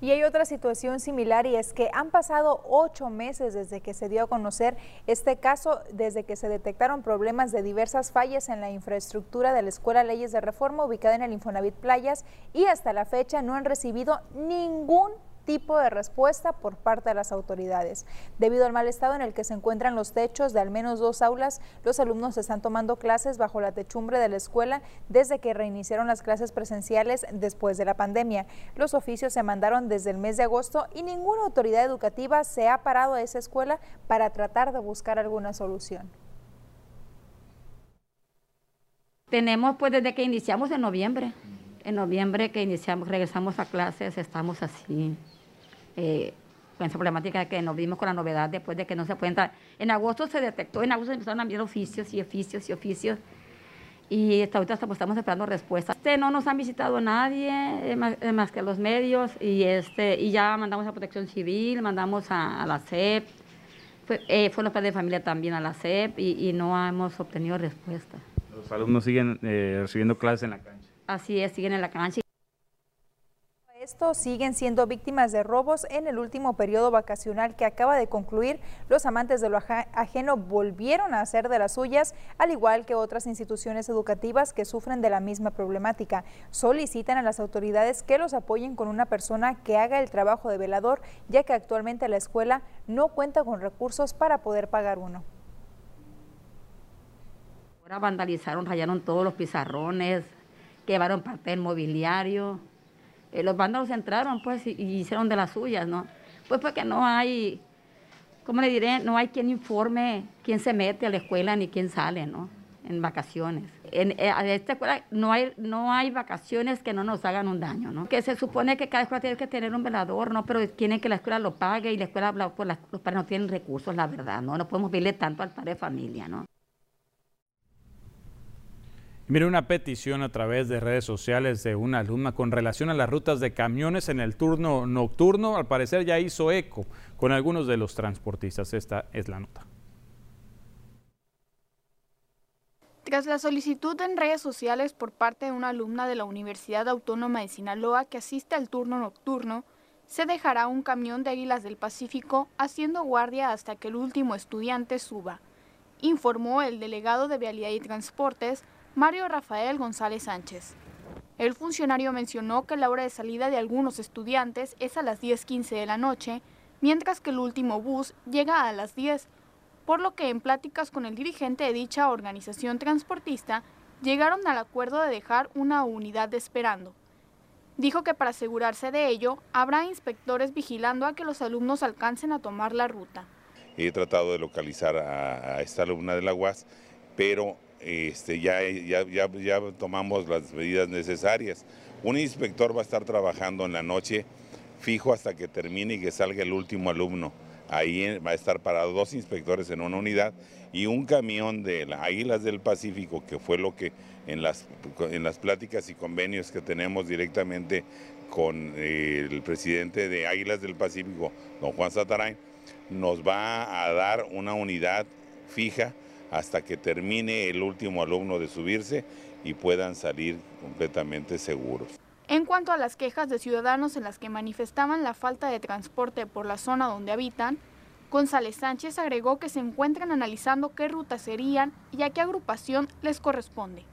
Y hay otra situación similar y es que han pasado ocho meses desde que se dio a conocer este caso, desde que se detectaron problemas de diversas fallas en la infraestructura de la Escuela Leyes de Reforma ubicada en el Infonavit Playas y hasta la fecha no han recibido ningún tipo de respuesta por parte de las autoridades. Debido al mal estado en el que se encuentran los techos de al menos dos aulas, los alumnos están tomando clases bajo la techumbre de la escuela desde que reiniciaron las clases presenciales después de la pandemia. Los oficios se mandaron desde el mes de agosto y ninguna autoridad educativa se ha parado a esa escuela para tratar de buscar alguna solución. Tenemos pues desde que iniciamos en noviembre en noviembre que iniciamos, regresamos a clases, estamos así, eh, con esa problemática que nos vimos con la novedad después de que no se puede entrar. En agosto se detectó, en agosto empezaron a enviar oficios y oficios y oficios, y hasta ahorita estamos esperando respuestas. Este, no nos han visitado nadie, eh, eh, más, que los medios, y, este, y ya mandamos a Protección Civil, mandamos a, la CEP, fue, eh, fue los padres de familia también a la CEP, y, y no hemos obtenido respuesta. Los alumnos siguen recibiendo clases en la cancha. Así es, siguen en la cancha. Estos siguen siendo víctimas de robos en el último periodo vacacional que acaba de concluir. Los amantes de lo ajeno volvieron a hacer de las suyas, al igual que otras instituciones educativas que sufren de la misma problemática. Solicitan a las autoridades que los apoyen con una persona que haga el trabajo de velador, ya que actualmente la escuela no cuenta con recursos para poder pagar uno. Ahora vandalizaron, rayaron todos los pizarrones, llevaron papel mobiliario. Eh, los vándalos entraron pues y, hicieron de las suyas, ¿no? Pues porque no hay, ¿cómo le diré? No hay quien informe quién se mete a la escuela ni quién sale, ¿no? En vacaciones. En, eh, esta escuela no hay, no hay vacaciones que no nos hagan un daño, ¿no? Que se supone que cada escuela tiene que tener un velador, ¿no? Pero tienen que la escuela lo pague y la escuela, pues, los padres no tienen recursos, la verdad, ¿no? No podemos pedirle tanto al padre de familia, ¿no? Mire, una petición a través de redes sociales de una alumna con relación a las rutas de camiones en el turno nocturno, al parecer ya hizo eco con algunos de los transportistas. Esta es la nota. Tras la solicitud en redes sociales por parte de una alumna de la Universidad Autónoma de Sinaloa que asiste al turno nocturno, se dejará un camión de Águilas del Pacífico haciendo guardia hasta que el último estudiante suba, informó el delegado de Vialidad y Transportes, Mario Rafael González Sánchez. El funcionario mencionó que la hora de salida de algunos estudiantes es a las 10.15 de la noche, mientras que el último bus llega a las 10, por lo que en pláticas con el dirigente de dicha organización transportista llegaron al acuerdo de dejar una unidad esperando. Dijo que para asegurarse de ello, habrá inspectores vigilando a que los alumnos alcancen a tomar la ruta. He tratado de localizar a, esta alumna de la pero este, ya, tomamos las medidas necesarias. Un inspector va a estar trabajando en la noche fijo hasta que termine y que salga el último alumno. Ahí va a estar parado dos inspectores en una unidad y un camión de las Águilas del Pacífico, que fue lo que en las, en las pláticas y convenios que tenemos directamente con eh, el presidente de Águilas del Pacífico, don Juan Satarain, nos va a dar una unidad fija hasta que termine el último alumno de subirse y puedan salir completamente seguros. En cuanto a las quejas de ciudadanos en las que manifestaban la falta de transporte por la zona donde habitan, González Sánchez agregó que se encuentran analizando qué rutas serían y a qué agrupación les corresponde.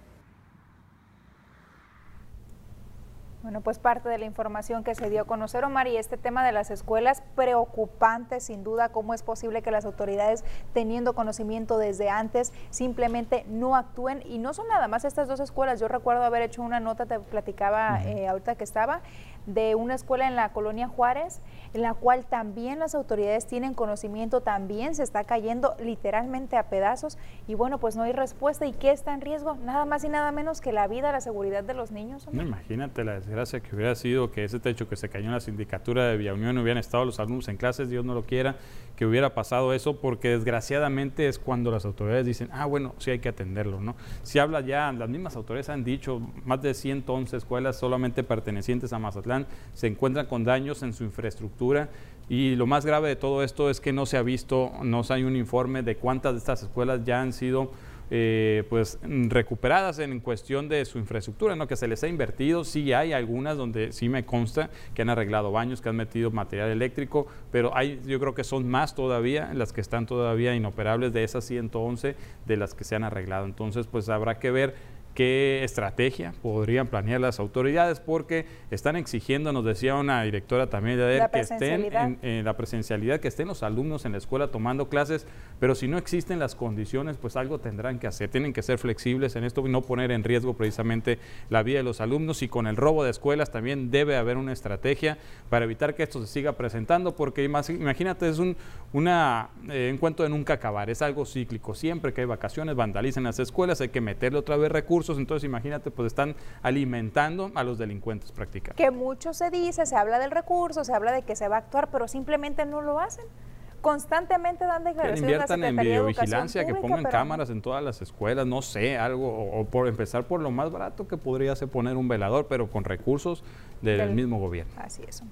Bueno, pues parte de la información que se dio a conocer, Omar, y este tema de las escuelas, preocupante sin duda, cómo es posible que las autoridades, teniendo conocimiento desde antes, simplemente no actúen. Y no son nada más estas dos escuelas. Yo recuerdo haber hecho una nota, te platicaba eh, ahorita que estaba, de una escuela en la colonia Juárez, en la cual también las autoridades tienen conocimiento, también se está cayendo literalmente a pedazos y bueno, pues no hay respuesta. ¿Y qué está en riesgo? Nada más y nada menos que la vida, la seguridad de los niños. Imagínate la desgracia que hubiera sido que ese techo que se cayó en la sindicatura de Villa Unión hubieran estado los alumnos en clases, Dios no lo quiera, que hubiera pasado eso, porque desgraciadamente es cuando las autoridades dicen, ah, bueno, sí hay que atenderlo, ¿no? Si habla ya, las mismas autoridades han dicho, más de 111 escuelas solamente pertenecientes a Mazatlán se encuentran con daños en su infraestructura y lo más grave de todo esto es que no se ha visto, no hay un informe de cuántas de estas escuelas ya han sido eh, pues recuperadas en cuestión de su infraestructura, ¿no? que se les ha invertido, sí hay algunas donde sí me consta que han arreglado baños, que han metido material eléctrico, pero hay, yo creo que son más todavía las que están todavía inoperables de esas 111 de las que se han arreglado. Entonces, pues habrá que ver qué estrategia podrían planear las autoridades, porque están exigiendo, nos decía una directora también de que estén en, la presencialidad, que estén los alumnos en la escuela tomando clases, pero si no existen las condiciones, pues algo tendrán que hacer. Tienen que ser flexibles en esto y no poner en riesgo precisamente la vida de los alumnos. Y con el robo de escuelas también debe haber una estrategia para evitar que esto se siga presentando, porque imagínate, es un una, eh, encuentro de nunca acabar, es algo cíclico. Siempre que hay vacaciones, vandalicen las escuelas, hay que meterle otra vez recursos entonces imagínate, pues están alimentando a los delincuentes prácticamente. Que mucho se dice, se habla del recurso, se habla de que se va a actuar, pero simplemente no lo hacen constantemente dan declaraciones. Que inviertan en videovigilancia, que pongan cámaras en todas las escuelas, no sé, algo, o, por empezar por lo más barato que podría ser poner un velador, pero con recursos del, mismo gobierno. Así es.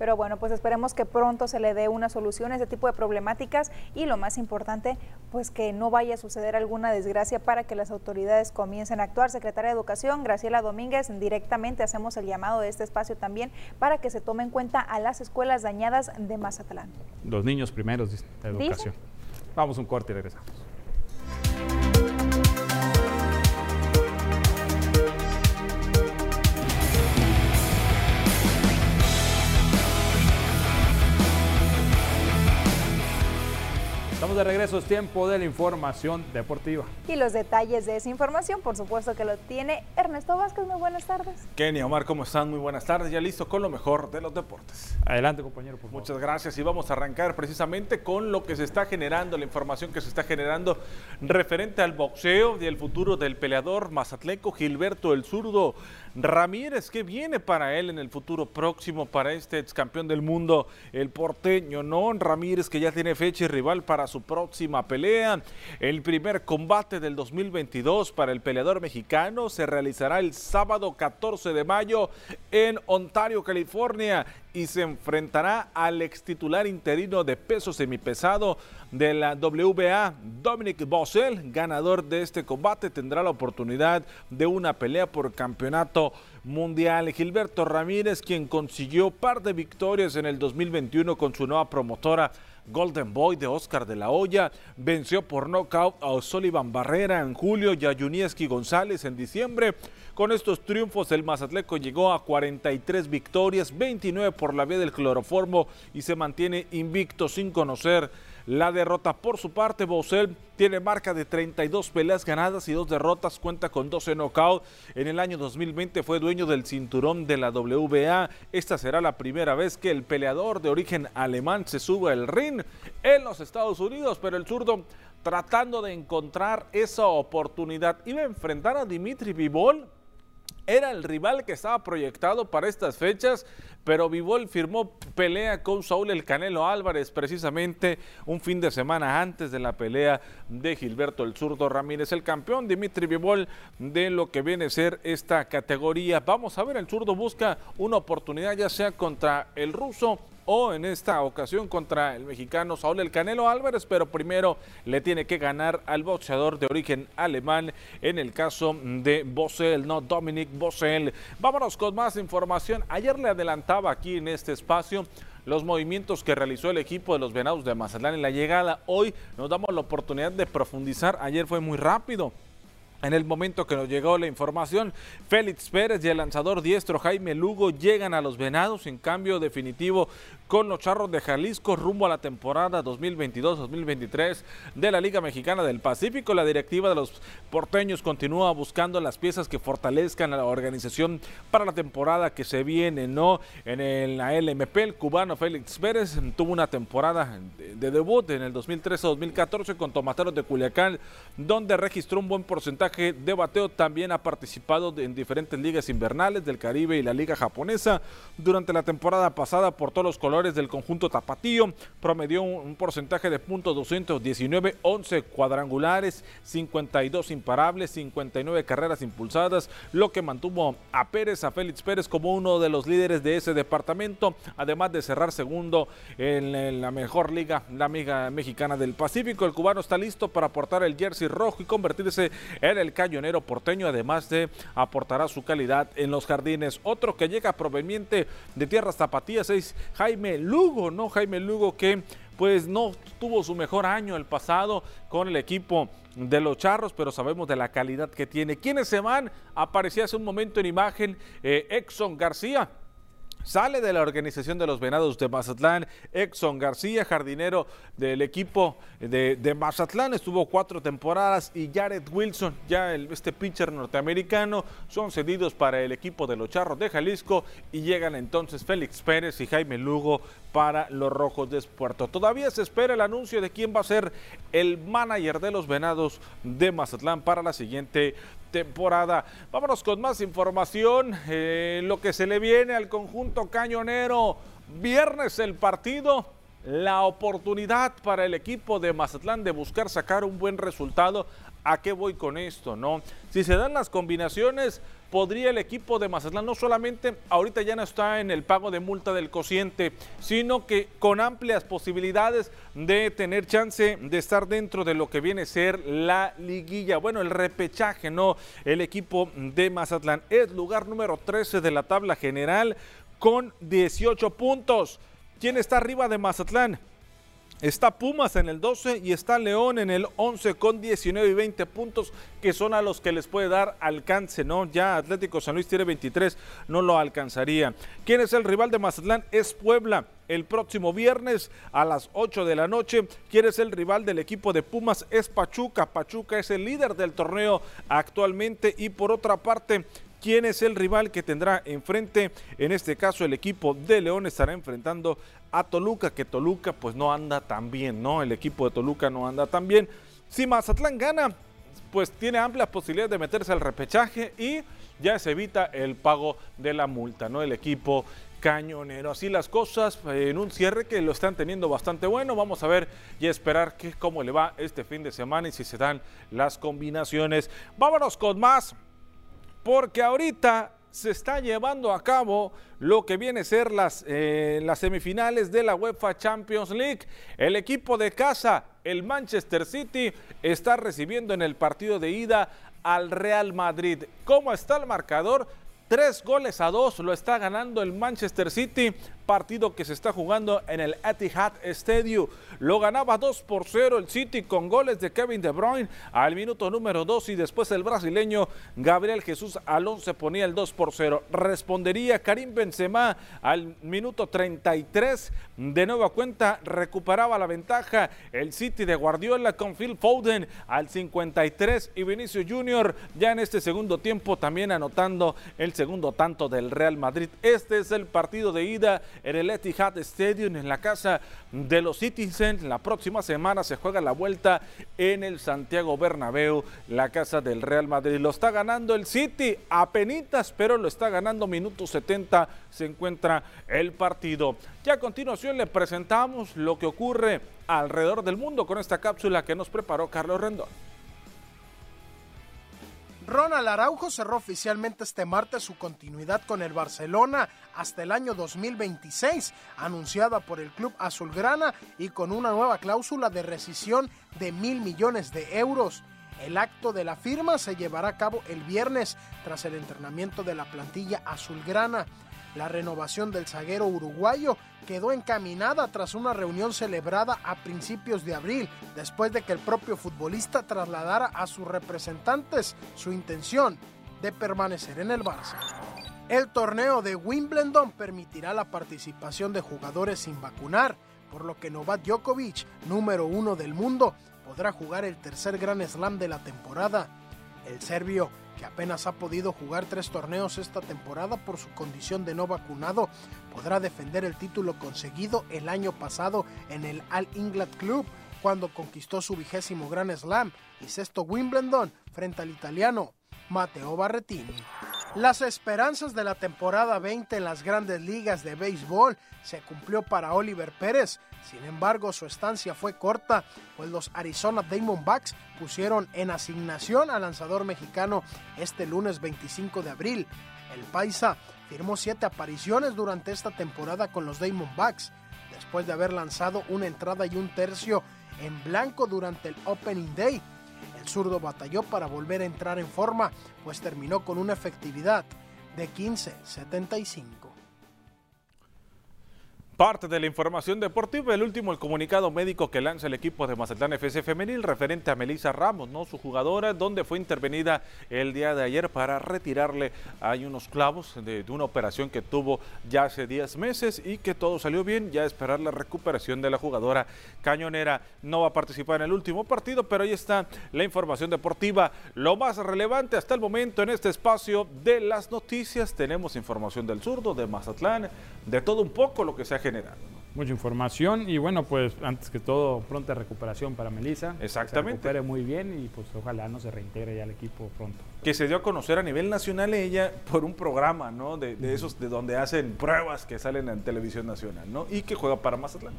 Pero bueno, pues esperemos que pronto se le dé una solución a este tipo de problemáticas y lo más importante, pues que no vaya a suceder alguna desgracia para que las autoridades comiencen a actuar. Secretaria de Educación, Graciela Domínguez, directamente hacemos el llamado de este espacio también para que se tome en cuenta a las escuelas dañadas de Mazatlán. Los niños primeros de educación. Vamos un corte y regresamos. Estamos de regreso, es tiempo de la información deportiva. Y los detalles de esa información, por supuesto que lo tiene Ernesto Vázquez. Muy buenas tardes. Kenny, Omar, ¿cómo están? Muy buenas tardes. Ya listo con lo mejor de los deportes. Adelante, compañero. Muchas gracias. Y vamos a arrancar precisamente con lo que se está generando, la información que se está generando referente al boxeo y el futuro del peleador mazatleco Gilberto el Zurdo Ramírez, ¿qué viene para él en el futuro próximo para este ex campeón del mundo, el porteño? No, Ramírez que ya tiene fecha y rival para su próxima pelea. El primer combate del 2022 para el peleador mexicano se realizará el sábado 14 de mayo en Ontario, California y se enfrentará al ex titular interino de peso semipesado de la WBA, Dominic Bossel, ganador de este combate, tendrá la oportunidad de una pelea por campeonato mundial. Gilberto Ramírez, quien consiguió par de victorias en el 2021 con su nueva promotora Golden Boy de Oscar de la Hoya, venció por nocaut a Sullivan Barrera en julio y a Junieski González en diciembre. Con estos triunfos, el Mazatleco llegó a 43 victorias, 29 por la vía del cloroformo y se mantiene invicto sin conocer la derrota. Por su parte, Bosel tiene marca de 32 peleas ganadas y dos derrotas, cuenta con 12 knockouts. En el año 2020 fue dueño del cinturón de la WBA. Esta será la primera vez que el peleador de origen alemán se sube al ring en los Estados Unidos, pero el zurdo tratando de encontrar esa oportunidad iba a enfrentar a Dimitri Vivol era el rival que estaba proyectado para estas fechas, pero Vivol firmó pelea con Saúl El Canelo Álvarez precisamente un fin de semana antes de la pelea de Gilberto El Zurdo Ramírez, el campeón Dimitri Vivol de lo que viene a ser esta categoría. Vamos a ver, el Zurdo busca una oportunidad ya sea contra el ruso o en esta ocasión contra el mexicano Saúl El Canelo Álvarez, pero primero le tiene que ganar al boxeador de origen alemán en el caso de Bossel, no Dominic Bossel. Vámonos con más información. Ayer le adelantaba aquí en este espacio los movimientos que realizó el equipo de los Venados de Mazatlán en la llegada. Hoy nos damos la oportunidad de profundizar. Ayer fue muy rápido. En el momento que nos llegó la información, Félix Pérez y el lanzador diestro Jaime Lugo llegan a los Venados en cambio definitivo con los Charros de Jalisco rumbo a la temporada 2022-2023 de la Liga Mexicana del Pacífico. La directiva de los porteños continúa buscando las piezas que fortalezcan a la organización para la temporada que se viene, ¿no? En la LMP, el cubano Félix Pérez tuvo una temporada de debut en el 2013-2014 con Tomateros de Culiacán, donde registró un buen porcentaje de bateo. También ha participado en diferentes ligas invernales del Caribe y la Liga Japonesa. Durante la temporada pasada por todos los colores del conjunto tapatío, promedió un, porcentaje de puntos 219, 11 cuadrangulares, 52 imparables, 59 carreras impulsadas, lo que mantuvo a Pérez, a Félix Pérez como uno de los líderes de ese departamento, además de cerrar segundo en la mejor liga, la Liga Mexicana del Pacífico. El cubano está listo para aportar el jersey rojo y convertirse en el cañonero porteño, además de aportará su calidad en los jardines. Otro que llega proveniente de tierras tapatías es Jaime Lugo, ¿no? Jaime Lugo que pues no tuvo su mejor año el pasado con el equipo de los Charros, pero sabemos de la calidad que tiene. ¿Quiénes se van? Aparecía hace un momento en imagen eh, Exxon García, Sale de la organización de los Venados de Mazatlán, Exxon García, jardinero del equipo de, Mazatlán, estuvo cuatro temporadas y Jared Wilson, ya este pitcher norteamericano, son cedidos para el equipo de los Charros de Jalisco y llegan entonces Félix Pérez y Jaime Lugo para los Rojos de Puerto. Todavía se espera el anuncio de quién va a ser el manager de los Venados de Mazatlán para la siguiente temporada. Vámonos con más información. Eh, lo que se le viene al conjunto cañonero. Viernes el partido. La oportunidad para el equipo de Mazatlán de buscar sacar un buen resultado. ¿A qué voy con esto? No, si se dan las combinaciones, podría el equipo de Mazatlán no solamente ahorita ya no está en el pago de multa del cociente, sino que con amplias posibilidades de tener chance de estar dentro de lo que viene a ser la liguilla. Bueno, el repechaje, ¿no? El equipo de Mazatlán es lugar número 13 de la tabla general con 18 puntos. ¿Quién está arriba de Mazatlán? Está Pumas en el 12 y está León en el 11 con 19 y 20 puntos que son a los que les puede dar alcance, ¿no? Ya Atlético San Luis tiene 23, no lo alcanzaría. ¿Quién es el rival de Mazatlán? Es Puebla. El próximo viernes a las 8 de la noche, ¿quién es el rival del equipo de Pumas? Es Pachuca. Pachuca es el líder del torneo actualmente y por otra parte, quién es el rival que tendrá enfrente. En este caso, el equipo de León estará enfrentando a Toluca, que Toluca pues no anda tan bien, ¿no? El equipo de Toluca no anda tan bien. Si Mazatlán gana, pues tiene amplias posibilidades de meterse al repechaje y ya se evita el pago de la multa, ¿no? El equipo cañonero. Así las cosas en un cierre que lo están teniendo bastante bueno. Vamos a ver y esperar que, cómo le va este fin de semana y si se dan las combinaciones. Vámonos con más, porque ahorita se está llevando a cabo lo que viene a ser las, eh, las semifinales de la UEFA Champions League. El equipo de casa, el Manchester City, está recibiendo en el partido de ida al Real Madrid. ¿Cómo está el marcador? Tres goles a dos lo está ganando el Manchester City partido que se está jugando en el Etihad Stadium. Lo ganaba 2 por 0 el City con goles de Kevin De Bruyne al minuto número 2 y después el brasileño Gabriel Jesús Alonso ponía el 2 por 0. Respondería Karim Benzema al minuto 33. De nueva cuenta recuperaba la ventaja el City de Guardiola con Phil Foden al 53 y Vinicio Junior ya en este segundo tiempo también anotando el segundo tanto del Real Madrid. Este es el partido de ida en el Etihad Stadium en la casa de los Citizens. La próxima semana se juega la vuelta en el Santiago Bernabéu, la casa del Real Madrid. Lo está ganando el City a penitas, pero lo está ganando minuto 70 se encuentra el partido. Ya a continuación le presentamos lo que ocurre alrededor del mundo con esta cápsula que nos preparó Carlos Rendón. Ronald Araujo cerró oficialmente este martes su continuidad con el Barcelona hasta el año 2026, anunciada por el club azulgrana y con una nueva cláusula de rescisión de mil millones de euros. El acto de la firma se llevará a cabo el viernes tras el entrenamiento de la plantilla azulgrana. La renovación del zaguero uruguayo quedó encaminada tras una reunión celebrada a principios de abril, después de que el propio futbolista trasladara a sus representantes su intención de permanecer en el Barça. El torneo de Wimbledon permitirá la participación de jugadores sin vacunar, por lo que Novak Djokovic, número uno del mundo, podrá jugar el tercer Gran Slam de la temporada. El serbio, que apenas ha podido jugar tres torneos esta temporada por su condición de no vacunado, podrá defender el título conseguido el año pasado en el All England Club, cuando conquistó su vigésimo Gran Slam y sexto Wimbledon frente al italiano Matteo Barretini. Las esperanzas de la temporada 20 en las grandes ligas de béisbol se cumplió para Oliver Pérez. Sin embargo, su estancia fue corta, pues los Arizona Diamondbacks pusieron en asignación al lanzador mexicano este lunes 25 de abril. El Paisa firmó siete apariciones durante esta temporada con los Diamondbacks, después de haber lanzado una entrada y un tercio en blanco durante el Opening Day el zurdo batalló para volver a entrar en forma, pues terminó con una efectividad de 15.75. Parte de la información deportiva, el último el comunicado médico que lanza el equipo de Mazatlán FC Femenil referente a Melissa Ramos, ¿no? su jugadora, donde fue intervenida el día de ayer para retirarle hay unos clavos de, de, una operación que tuvo ya hace 10 meses y que todo salió bien, ya esperar la recuperación de la jugadora cañonera. No va a participar en el último partido, pero ahí está la información deportiva, lo más relevante hasta el momento en este espacio de las noticias. Tenemos información del zurdo, de Mazatlán, de todo un poco lo que se ha generado. Mucha información y bueno, pues antes que todo, pronta recuperación para Melissa. Exactamente. Que se recupere muy bien y pues ojalá no se reintegre ya al equipo pronto. Que se dio a conocer a nivel nacional ella por un programa, ¿no? De, de esos de donde hacen pruebas que salen en televisión nacional, ¿no? Y que juega para Mazatlán.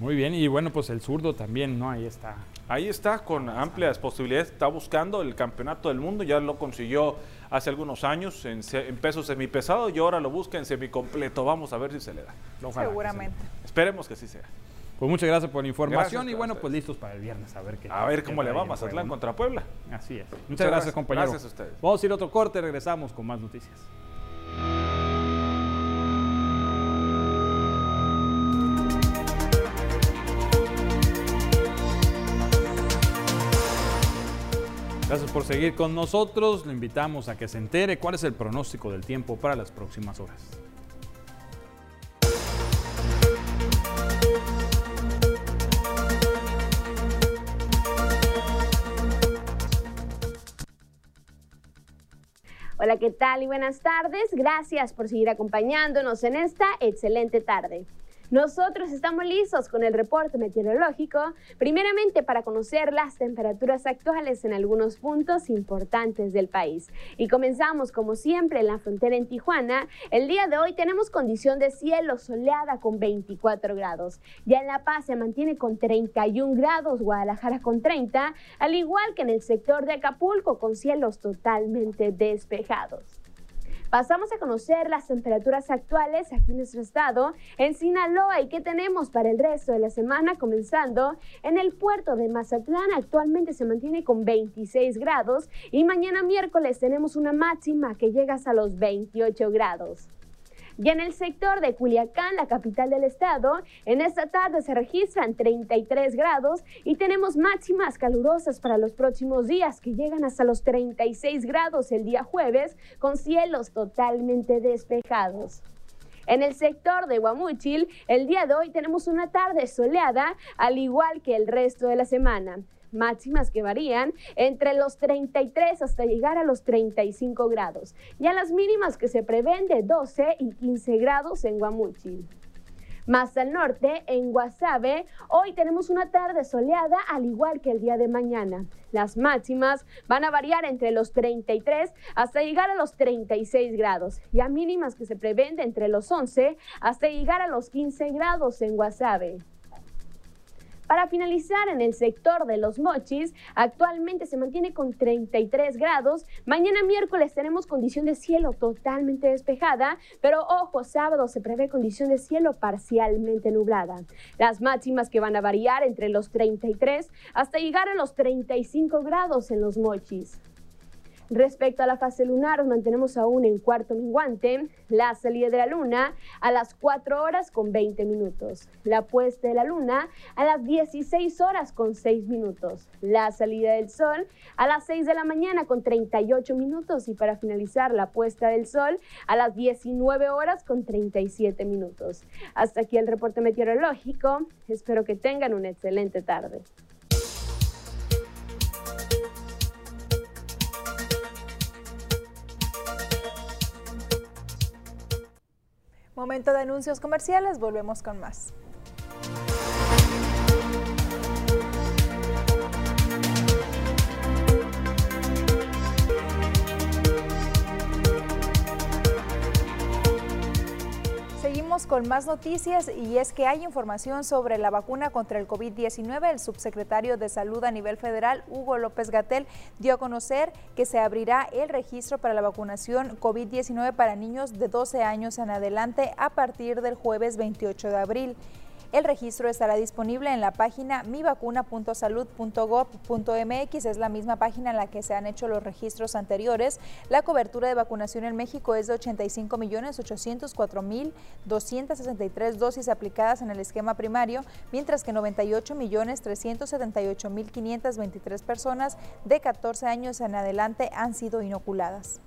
Muy bien, y bueno, pues el zurdo también, ¿no? Ahí está. Ahí está, con amplias posibilidades. Está buscando el campeonato del mundo, ya lo consiguió hace algunos años en, en peso semipesado y ahora lo busca en semicompleto. Vamos a ver si se le da. Ojalá Seguramente. Esperemos que sí sea. Pues muchas gracias por la información gracias, y bueno, pues listos para el viernes a ver qué. A ver cómo le va Mazatlán contra Puebla. Así es. Muchas, muchas gracias, compañero. Gracias a ustedes. Vamos a ir a otro corte, regresamos con más noticias. Gracias por seguir con nosotros. Le invitamos a que se entere cuál es el pronóstico del tiempo para las próximas horas. Hola, ¿qué tal y buenas tardes? Gracias por seguir acompañándonos en esta excelente tarde. Nosotros estamos listos con el reporte meteorológico, primeramente para conocer las temperaturas actuales en algunos puntos importantes del país. Y comenzamos como siempre en la frontera en Tijuana. El día de hoy tenemos condición de cielo soleada con 24 grados. Ya en La Paz se mantiene con 31 grados, Guadalajara con 30, al igual que en el sector de Acapulco con cielos totalmente despejados. Pasamos a conocer las temperaturas actuales aquí en nuestro estado, en Sinaloa y qué tenemos para el resto de la semana, comenzando en el puerto de Mazatlán. Actualmente se mantiene con 26 grados y mañana miércoles tenemos una máxima que llega hasta los 28 grados. Y en el sector de Culiacán, la capital del estado, en esta tarde se registran 33 grados y tenemos máximas calurosas para los próximos días que llegan hasta los 36 grados el día jueves con cielos totalmente despejados. En el sector de Guamúchil, el día de hoy tenemos una tarde soleada, al igual que el resto de la semana máximas que varían entre los 33 hasta llegar a los 35 grados, y a las mínimas que se prevén de 12 y 15 grados en Guamuchil. Más al norte, en Guasave, hoy tenemos una tarde soleada al igual que el día de mañana. Las máximas van a variar entre los 33 hasta llegar a los 36 grados y a mínimas que se prevén de entre los 11 hasta llegar a los 15 grados en Guasave. Para finalizar, en el sector de los mochis, actualmente se mantiene con 33 grados. Mañana miércoles tenemos condición de cielo totalmente despejada, pero ojo, sábado se prevé condición de cielo parcialmente nublada. Las máximas que van a variar entre los 33 hasta llegar a los 35 grados en los mochis. Respecto a la fase lunar, nos mantenemos aún en cuarto minguante. La salida de la luna a las 4 horas con 20 minutos. La puesta de la luna a las 16 horas con 6 minutos. La salida del sol a las 6 de la mañana con 38 minutos. Y para finalizar, la puesta del sol a las 19 horas con 37 minutos. Hasta aquí el reporte meteorológico. Espero que tengan una excelente tarde. Momento de anuncios comerciales, volvemos con más. Con más noticias y es que hay información sobre la vacuna contra el COVID-19. El subsecretario de Salud a nivel federal, Hugo López Gatel, dio a conocer que se abrirá el registro para la vacunación COVID-19 para niños de 12 años en adelante a partir del jueves 28 de abril. El registro estará disponible en la página mivacuna.salud.gov.mx, es la misma página en la que se han hecho los registros anteriores. La cobertura de vacunación en México es de 85.804.263 dosis aplicadas en el esquema primario, mientras que 98.378.523 personas de 14 años en adelante han sido inoculadas.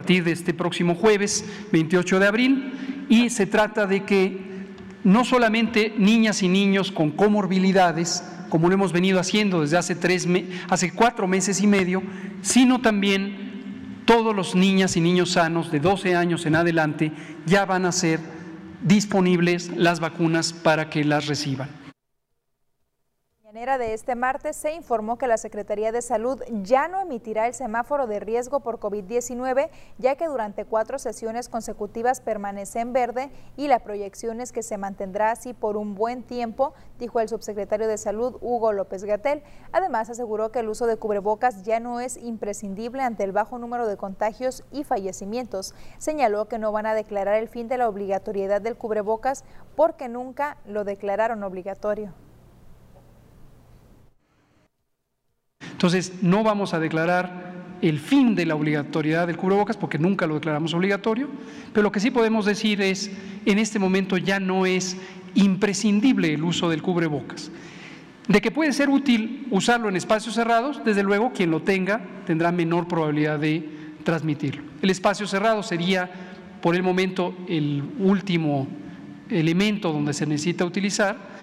Partir de este próximo jueves 28 de abril y se trata de que no solamente niñas y niños con comorbilidades, como lo hemos venido haciendo desde hace, tres hace cuatro meses y medio, sino también todos los niñas y niños sanos de 12 años en adelante ya van a ser disponibles las vacunas para que las reciban de este martes se informó que la Secretaría de Salud ya no emitirá el semáforo de riesgo por COVID-19, ya que durante cuatro sesiones consecutivas permanece en verde y la proyección es que se mantendrá así por un buen tiempo, dijo el subsecretario de Salud Hugo López Gatel. Además, aseguró que el uso de cubrebocas ya no es imprescindible ante el bajo número de contagios y fallecimientos. Señaló que no van a declarar el fin de la obligatoriedad del cubrebocas porque nunca lo declararon obligatorio. Entonces, no vamos a declarar el fin de la obligatoriedad del cubrebocas porque nunca lo declaramos obligatorio, pero lo que sí podemos decir es, en este momento ya no es imprescindible el uso del cubrebocas. De que puede ser útil usarlo en espacios cerrados, desde luego quien lo tenga tendrá menor probabilidad de transmitirlo. El espacio cerrado sería por el momento el último elemento donde se necesita utilizar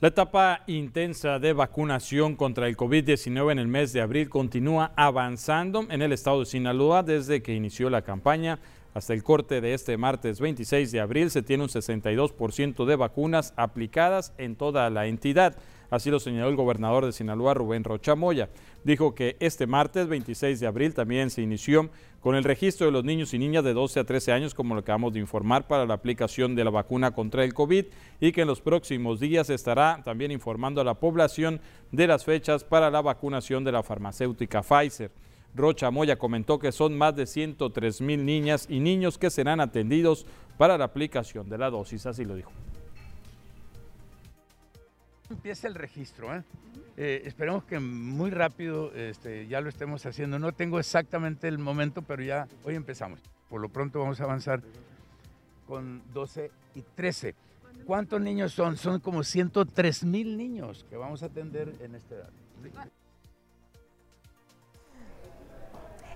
La etapa intensa de vacunación contra el COVID-19 en el mes de abril continúa avanzando en el estado de Sinaloa desde que inició la campaña. Hasta el corte de este martes 26 de abril se tiene un 62% de vacunas aplicadas en toda la entidad. Así lo señaló el gobernador de Sinaloa, Rubén Rocha Moya. Dijo que este martes 26 de abril también se inició con el registro de los niños y niñas de 12 a 13 años, como lo acabamos de informar, para la aplicación de la vacuna contra el COVID y que en los próximos días estará también informando a la población de las fechas para la vacunación de la farmacéutica Pfizer. Rocha Moya comentó que son más de 103 mil niñas y niños que serán atendidos para la aplicación de la dosis, así lo dijo. Empieza el registro, ¿eh? Eh, esperemos que muy rápido este, ya lo estemos haciendo. No tengo exactamente el momento, pero ya hoy empezamos. Por lo pronto vamos a avanzar con 12 y 13. ¿Cuántos niños son? Son como 103 mil niños que vamos a atender en esta edad.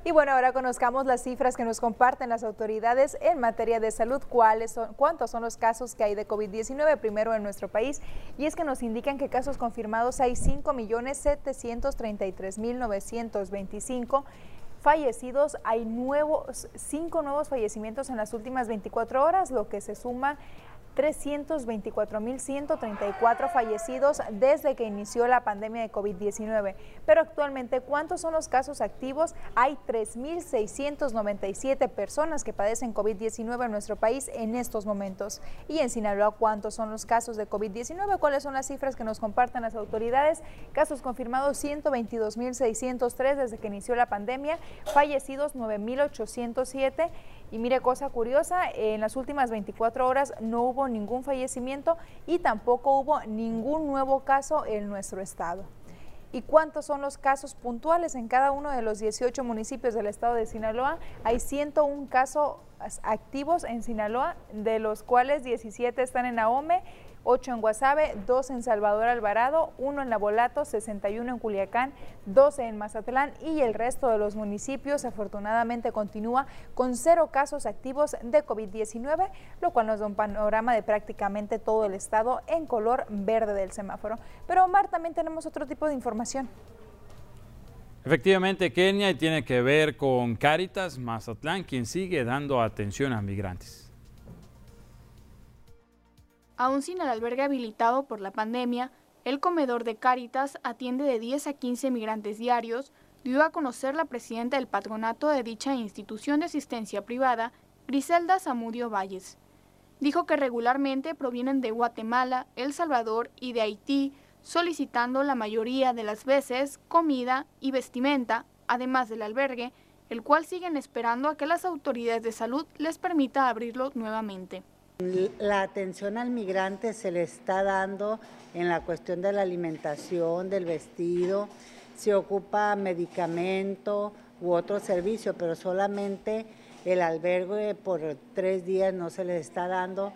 Y bueno, ahora conozcamos las cifras que nos comparten las autoridades en materia de salud, cuáles son, cuántos son los casos que hay de COVID-19 primero en nuestro país. Y es que nos indican que casos confirmados hay 5.733.925 fallecidos. Hay nuevos, cinco nuevos fallecimientos en las últimas 24 horas, lo que se suma 324.134 fallecidos desde que inició la pandemia de COVID-19. Pero actualmente, ¿cuántos son los casos activos? Hay 3.697 personas que padecen COVID-19 en nuestro país en estos momentos. Y en Sinaloa, ¿cuántos son los casos de COVID-19? ¿Cuáles son las cifras que nos comparten las autoridades? Casos confirmados 122.603 desde que inició la pandemia, fallecidos 9.807 Y mire, cosa curiosa, en las últimas 24 horas no hubo ningún fallecimiento y tampoco hubo ningún nuevo caso en nuestro estado. ¿Y cuántos son los casos puntuales en cada uno de los 18 municipios del estado de Sinaloa? Hay 101 casos activos en Sinaloa, de los cuales 17 están en Ahome, 8 en Guasave, 2 en Salvador Alvarado, 1 en Nabolato, 61 en Culiacán, 12 en Mazatlán y el resto de los municipios afortunadamente continúa con cero casos activos de COVID-19, lo cual nos da un panorama de prácticamente todo el estado en color verde del semáforo. Pero Omar, también tenemos otro tipo de información. Efectivamente, Kenia tiene que ver con Caritas Mazatlán, quien sigue dando atención a migrantes. Aún sin el albergue habilitado por la pandemia, el comedor de Cáritas atiende de 10 a 15 migrantes diarios, dio a conocer la presidenta del patronato de dicha institución de asistencia privada, Griselda Zamudio Valles. Dijo que regularmente provienen de Guatemala, El Salvador y de Haití, solicitando la mayoría de las veces comida y vestimenta, además del albergue, el cual siguen esperando a que las autoridades de salud les permita abrirlo nuevamente. La atención al migrante se le está dando en la cuestión de la alimentación, del vestido, se ocupa medicamento u otro servicio, pero solamente el albergue por tres días no se les está dando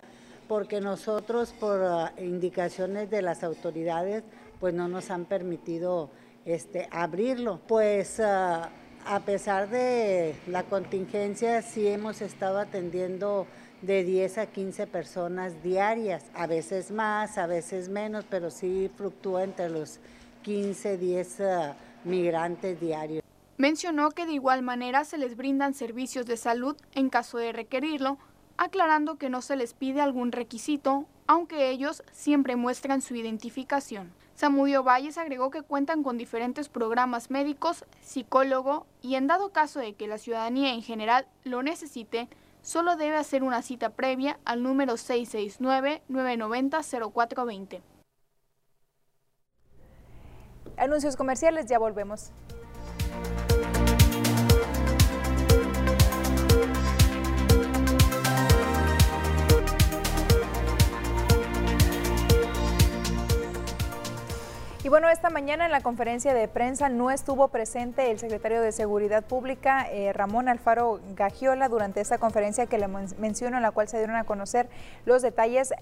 porque nosotros por ah, indicaciones de las autoridades pues no nos han permitido este, abrirlo. Pues ah, a pesar de la contingencia sí hemos estado atendiendo de 10 a 15 personas diarias, a veces más, a veces menos, pero sí fluctúa entre los 15, 10 eh, migrantes diarios. Mencionó que de igual manera se les brindan servicios de salud en caso de requerirlo, aclarando que no se les pide algún requisito, aunque ellos siempre muestran su identificación. Samudio Valles agregó que cuentan con diferentes programas médicos, psicólogo y en dado caso de que la ciudadanía en general lo necesite, solo debe hacer una cita previa al número 669-990-0420. Anuncios comerciales, ya volvemos. Y bueno, esta mañana en la conferencia de prensa no estuvo presente el secretario de Seguridad Pública, eh, Ramón Alfaro Gagiola, durante esta conferencia que le menciono, en la cual se dieron a conocer los detalles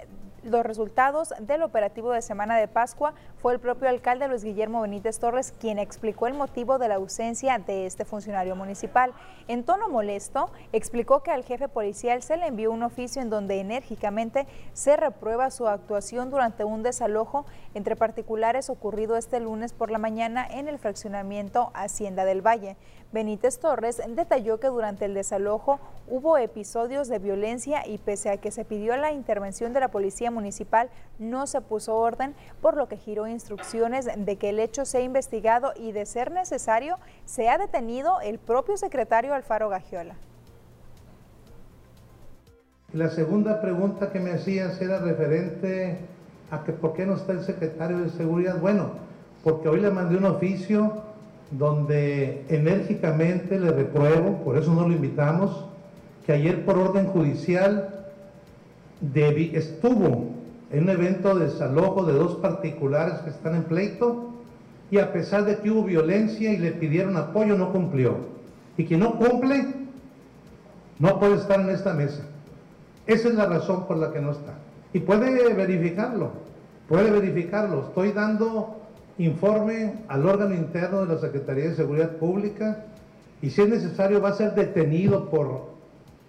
los resultados del operativo de Semana de Pascua fue el propio alcalde Luis Guillermo Benítez Torres quien explicó el motivo de la ausencia de este funcionario municipal. En tono molesto, explicó que al jefe policial se le envió un oficio en donde enérgicamente se reprueba su actuación durante un desalojo entre particulares ocurrido este lunes por la mañana en el fraccionamiento Hacienda del Valle. Benítez Torres detalló que durante el desalojo hubo episodios de violencia y pese a que se pidió la intervención de la policía municipal, no se puso orden, por lo que giró instrucciones de que el hecho sea investigado y de ser necesario sea detenido el propio secretario Alfaro Gagiola. La segunda pregunta que me hacías era referente a que por qué no está el secretario de Seguridad. Bueno, porque hoy le mandé un oficio donde enérgicamente le repruebo, por eso no lo invitamos, que ayer por orden judicial estuvo en un evento de desalojo de dos particulares que están en pleito y a pesar de que hubo violencia y le pidieron apoyo, no cumplió. Y quien no cumple, no puede estar en esta mesa. Esa es la razón por la que no está. Y puede verificarlo, puede verificarlo. Estoy dando informe al órgano interno de la Secretaría de Seguridad Pública y si es necesario va a ser detenido por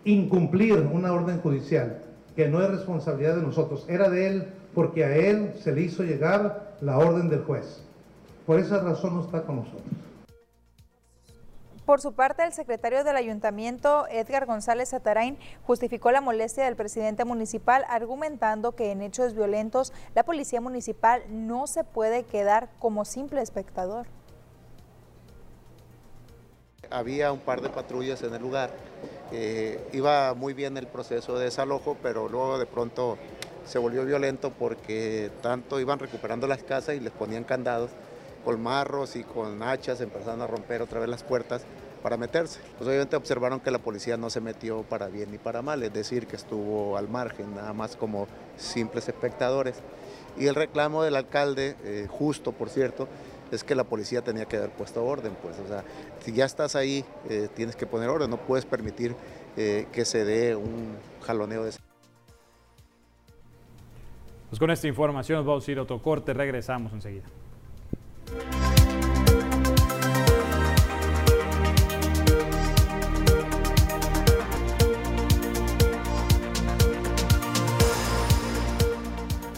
incumplir una orden judicial, que no es responsabilidad de nosotros, era de él porque a él se le hizo llegar la orden del juez. Por esa razón no está con nosotros. Por su parte, el secretario del ayuntamiento, Edgar González Atarain, justificó la molestia del presidente municipal argumentando que en hechos violentos la policía municipal no se puede quedar como simple espectador. Había un par de patrullas en el lugar, eh, iba muy bien el proceso de desalojo, pero luego de pronto se volvió violento porque tanto iban recuperando las casas y les ponían candados con marros y con hachas empezaron a romper otra vez las puertas para meterse. Pues obviamente observaron que la policía no se metió para bien ni para mal, es decir, que estuvo al margen, nada más como simples espectadores. Y el reclamo del alcalde, eh, justo por cierto, es que la policía tenía que haber puesto orden, pues, o sea, si ya estás ahí, eh, tienes que poner orden, no puedes permitir eh, que se dé un jaloneo de... Pues con esta información vamos a ir a otro corte, regresamos enseguida.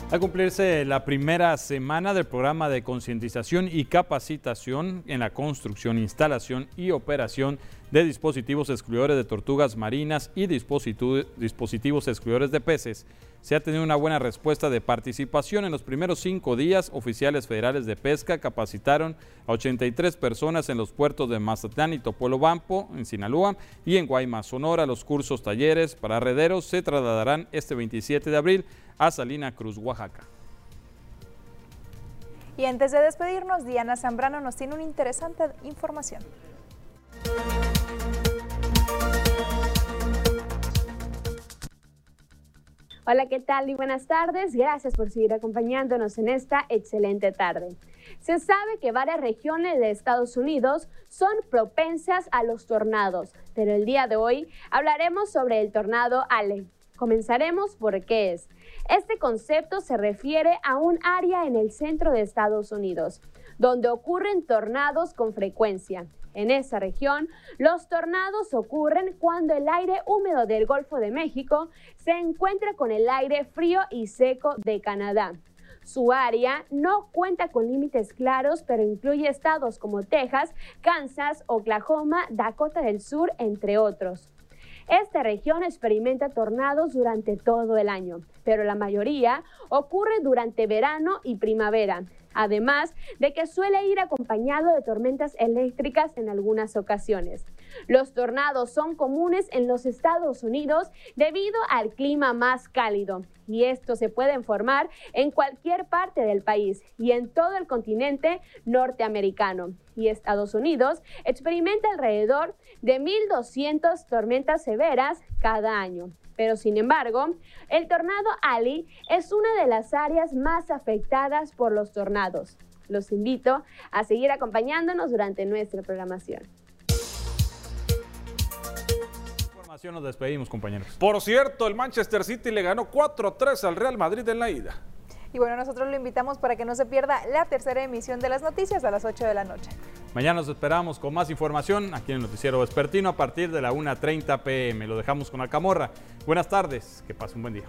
A cumplirse la primera semana del programa de concientización y capacitación en la construcción, instalación y operación de dispositivos excluidores de tortugas marinas y dispositivos excluidores de peces, se ha tenido una buena respuesta de participación. En los primeros cinco días, oficiales federales de pesca capacitaron a 83 personas en los puertos de Mazatlán y Topolobampo, en Sinaloa, y en Guaymas, Sonora. Los cursos talleres para rederos se trasladarán este 27 de abril a Salina Cruz, Oaxaca. Y antes de despedirnos, Diana Zambrano nos tiene una interesante información. Hola, ¿qué tal y buenas tardes? Gracias por seguir acompañándonos en esta excelente tarde. Se sabe que varias regiones de Estados Unidos son propensas a los tornados, pero el día de hoy hablaremos sobre el tornado Ale. Comenzaremos por qué es. Este concepto se refiere a un área en el centro de Estados Unidos, donde ocurren tornados con frecuencia. En esa región, los tornados ocurren cuando el aire húmedo del Golfo de México se encuentra con el aire frío y seco de Canadá. Su área no cuenta con límites claros, pero incluye estados como Texas, Kansas, Oklahoma, Dakota del Sur, entre otros. Esta región experimenta tornados durante todo el año, pero la mayoría ocurre durante verano y primavera, además de que suele ir acompañado de tormentas eléctricas en algunas ocasiones. Los tornados son comunes en los Estados Unidos debido al clima más cálido y estos se pueden formar en cualquier parte del país y en todo el continente norteamericano. Y Estados Unidos experimenta alrededor de 1.200 tormentas severas cada año. Pero sin embargo, el tornado Ali es una de las áreas más afectadas por los tornados. Los invito a seguir acompañándonos durante nuestra programación. Información nos despedimos, compañeros. Por cierto, el Manchester City le ganó 4-3 al Real Madrid en la ida. Y bueno, nosotros lo invitamos para que no se pierda la tercera emisión de las noticias a las 8 de la noche. Mañana nos esperamos con más información aquí en el Noticiero Vespertino a partir de la 1.30 pm. Lo dejamos con Alcamorra. Buenas tardes, que pase un buen día.